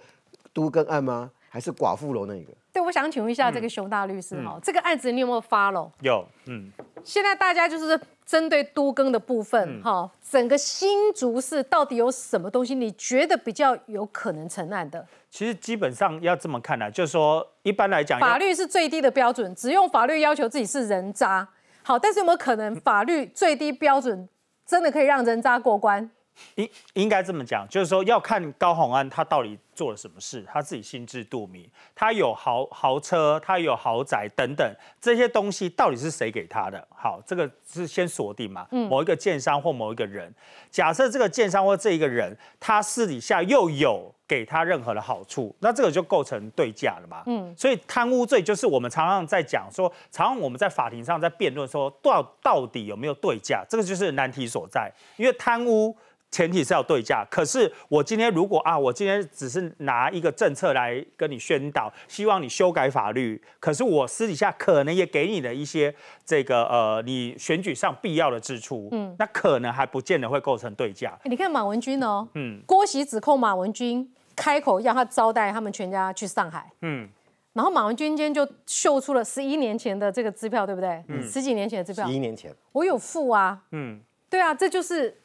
都更案吗？还是寡妇楼那个？对，我我想请问一下这个熊大律师哈，这个案子你有没有 follow？有，嗯，现在大家就是针对都更的部分哈，整个新竹市到底有什么东西你觉得比较有可能成案的？其实基本上要这么看呢，就是说一般来讲，法律是最低的标准，只用法律要求自己是人渣。好，但是有没有可能法律最低标准真的可以让人渣过关？应应该这么讲，就是说要看高宏安他到底做了什么事，他自己心知肚明。他有豪豪车，他有豪宅等等这些东西，到底是谁给他的？好，这个是先锁定嘛，某一个建商或某一个人。假设这个建商或这一个人，他私底下又有给他任何的好处，那这个就构成对价了嘛。嗯，所以贪污罪就是我们常常在讲说，常常我们在法庭上在辩论说，到到底有没有对价，这个就是难题所在，因为贪污。前提是要对价，可是我今天如果啊，我今天只是拿一个政策来跟你宣导，希望你修改法律，可是我私底下可能也给你的一些这个呃，你选举上必要的支出，嗯，那可能还不见得会构成对价。你看马文君哦，嗯，郭喜指控马文君开口要他招待他们全家去上海，嗯，然后马文君今天就秀出了十一年前的这个支票，对不对？嗯，十几年前的支票，十一年前，我有付啊，嗯，对啊，这就是。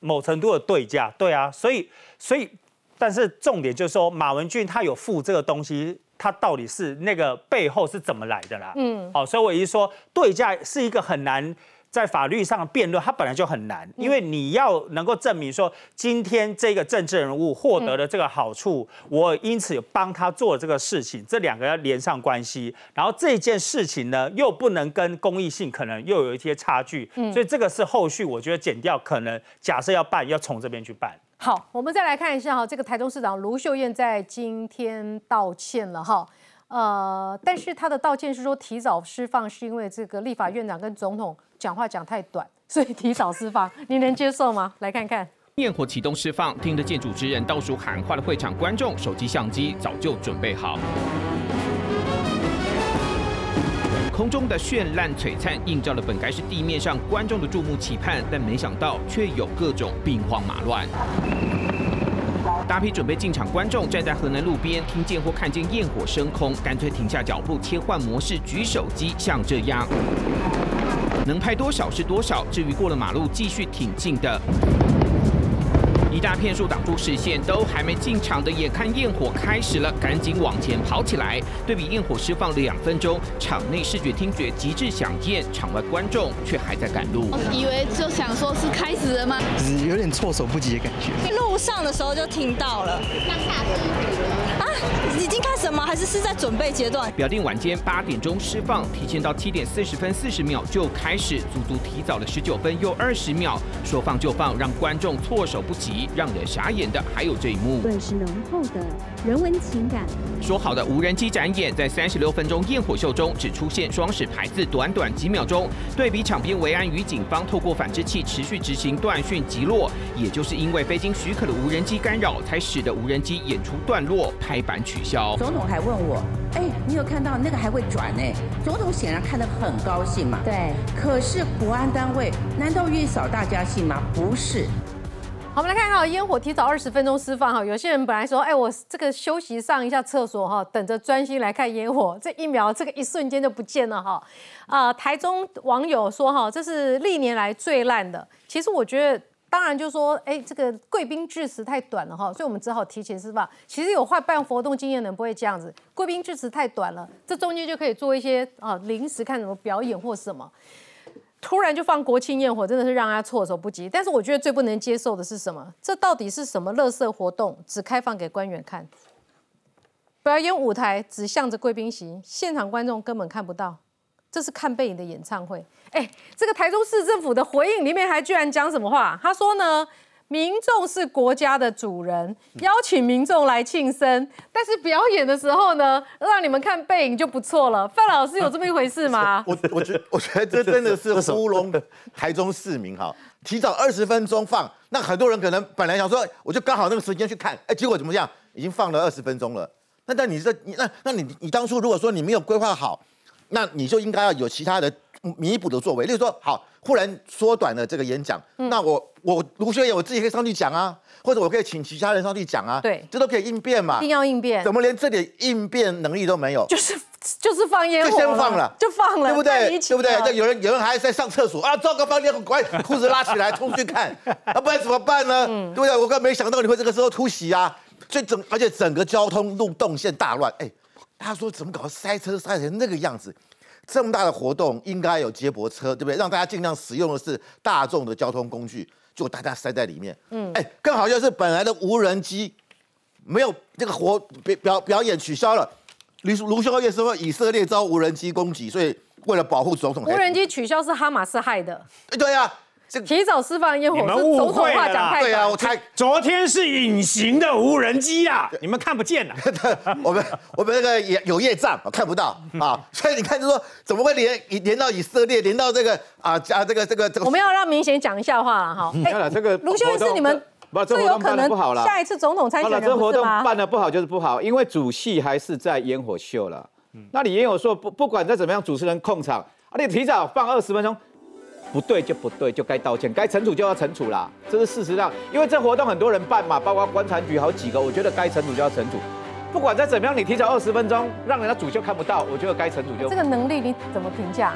某程度的对价，对啊，所以所以，但是重点就是说，马文俊他有付这个东西，他到底是那个背后是怎么来的啦？嗯，好，所以我一说对价是一个很难。在法律上的辩论，它本来就很难，因为你要能够证明说，今天这个政治人物获得了这个好处，我因此有帮他做这个事情，这两个要连上关系，然后这件事情呢，又不能跟公益性可能又有一些差距，所以这个是后续我觉得减掉，可能假设要办，要从这边去办。好，我们再来看一下哈，这个台中市长卢秀燕在今天道歉了哈。呃，但是他的道歉是说提早释放，是因为这个立法院长跟总统讲话讲太短，所以提早释放，您能接受吗？来看看，焰火启动释放，听得见主持人倒数喊话的会场观众，手机相机早就准备好，空中的绚烂璀璨映照了本该是地面上观众的注目期盼，但没想到却有各种兵荒马乱。大批准备进场观众站在河南路边，听见或看见焰火升空，干脆停下脚步，切换模式，举手机，像这样，能拍多少是多少。至于过了马路继续挺进的。一大片树挡住视线，都还没进场的，眼看焰火开始了，赶紧往前跑起来。对比焰火释放两分钟，场内视觉听觉极致响应，场外观众却还在赶路。以为就想说是开始了吗？有点措手不及的感觉。路上的时候就听到了。啊，已经开始吗？还是是在准备阶段？表定晚间八点钟释放，提前到七点四十分四十秒就开始，足足提早了十九分又二十秒。说放就放，让观众措手不及。让人傻眼的还有这一幕，顿时浓厚的人文情感。说好的无人机展演，在三十六分钟焰火秀中只出现双矢牌子，短短几秒钟。对比场边维安与警方透过反制器持续执行断讯击落，也就是因为非经许可的无人机干扰，才使得无人机演出段落，拍板取消。总统还问我，哎，你有看到那个还会转呢？总统显然看得很高兴嘛。对，可是国安单位难道愿意扫大家兴吗？不是。我们来看哈，烟火提早二十分钟释放哈。有些人本来说，哎，我这个休息上一下厕所哈，等着专心来看烟火，这一秒，这个一瞬间就不见了哈。啊，台中网友说哈，这是历年来最烂的。其实我觉得，当然就说，哎，这个贵宾致辞太短了哈，所以我们只好提前释放。其实有坏办活动经验的人不会这样子，贵宾致辞太短了，这中间就可以做一些啊临时看什么表演或什么。突然就放国庆焰火，真的是让他措手不及。但是我觉得最不能接受的是什么？这到底是什么乐色活动？只开放给官员看，表演舞台只向着贵宾席，现场观众根本看不到。这是看背影的演唱会。哎，这个台中市政府的回应里面还居然讲什么话？他说呢？民众是国家的主人，邀请民众来庆生，但是表演的时候呢，让你们看背影就不错了。范老师有这么一回事吗？*laughs* 我我觉我觉得 *laughs* 这真的是糊弄台中市民哈，提早二十分钟放，那很多人可能本来想说，我就刚好那个时间去看，哎，结果怎么样？已经放了二十分钟了。那但你这你那那你你当初如果说你没有规划好，那你就应该要有其他的。弥补的作为。例如说，好，忽然缩短了这个演讲，那我我卢学友我自己可以上去讲啊，或者我可以请其他人上去讲啊，对，这都可以应变嘛，一定要应变。怎么连这点应变能力都没有？就是就是放烟火，就先放了，就放了，对不对？对不对？那有人有人还在上厕所啊，糟糕，放烟火，快裤子拉起来冲去看，*laughs* 啊，不然怎么办呢？对不对？我刚没想到你会这个时候突袭啊，所以整而且整个交通路动线大乱，哎。他说：“怎么搞塞车塞成那个样子？这么大的活动应该有接驳车，对不对？让大家尽量使用的是大众的交通工具，就大家塞在里面。嗯，哎，更好就是本来的无人机没有这个活表表表演取消了。卢卢修业说以色列遭无人机攻击，所以为了保护总统，无人机取消是哈马斯害的。对呀。”提早释放烟火，你们误会了。对啊，我猜昨天是隐形的无人机啊，*laughs* 你们看不见了。*laughs* 我们我们那个也有业障，看不到 *laughs* 啊。所以你看，就说怎么会连连到以色列，连到这个啊啊这个这个这个。我们要让明显讲一下话了哈。哎，这个卢修义是你们不，这活动办的不好了。下一次总统参选人这活动办的不好就是不好，因为主戏还是在烟火秀了。那你烟火秀不不管再怎么样，主持人控场，啊，你提早放二十分钟。不对就不对，就该道歉，该惩处就要惩处啦，这是事实上，因为这活动很多人办嘛，包括观察局好几个，我觉得该惩处就要惩处，不管再怎么样，你提早二十分钟让人家主秀看不到，我觉得该惩处就。这个能力你怎么评价？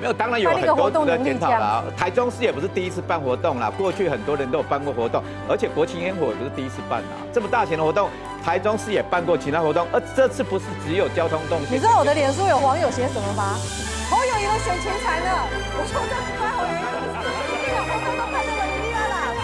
没有当然有很多值得检讨了台中市也不是第一次办活动啦过去很多人都有办过活动而且国庆烟火也不是第一次办啦。这么大型的活动台中市也办过其他活动而这次不是只有交通动西你知道我的脸书有网友写什么吗？我有一个选钱财呢。我从这里发回个活动都快到我的地方了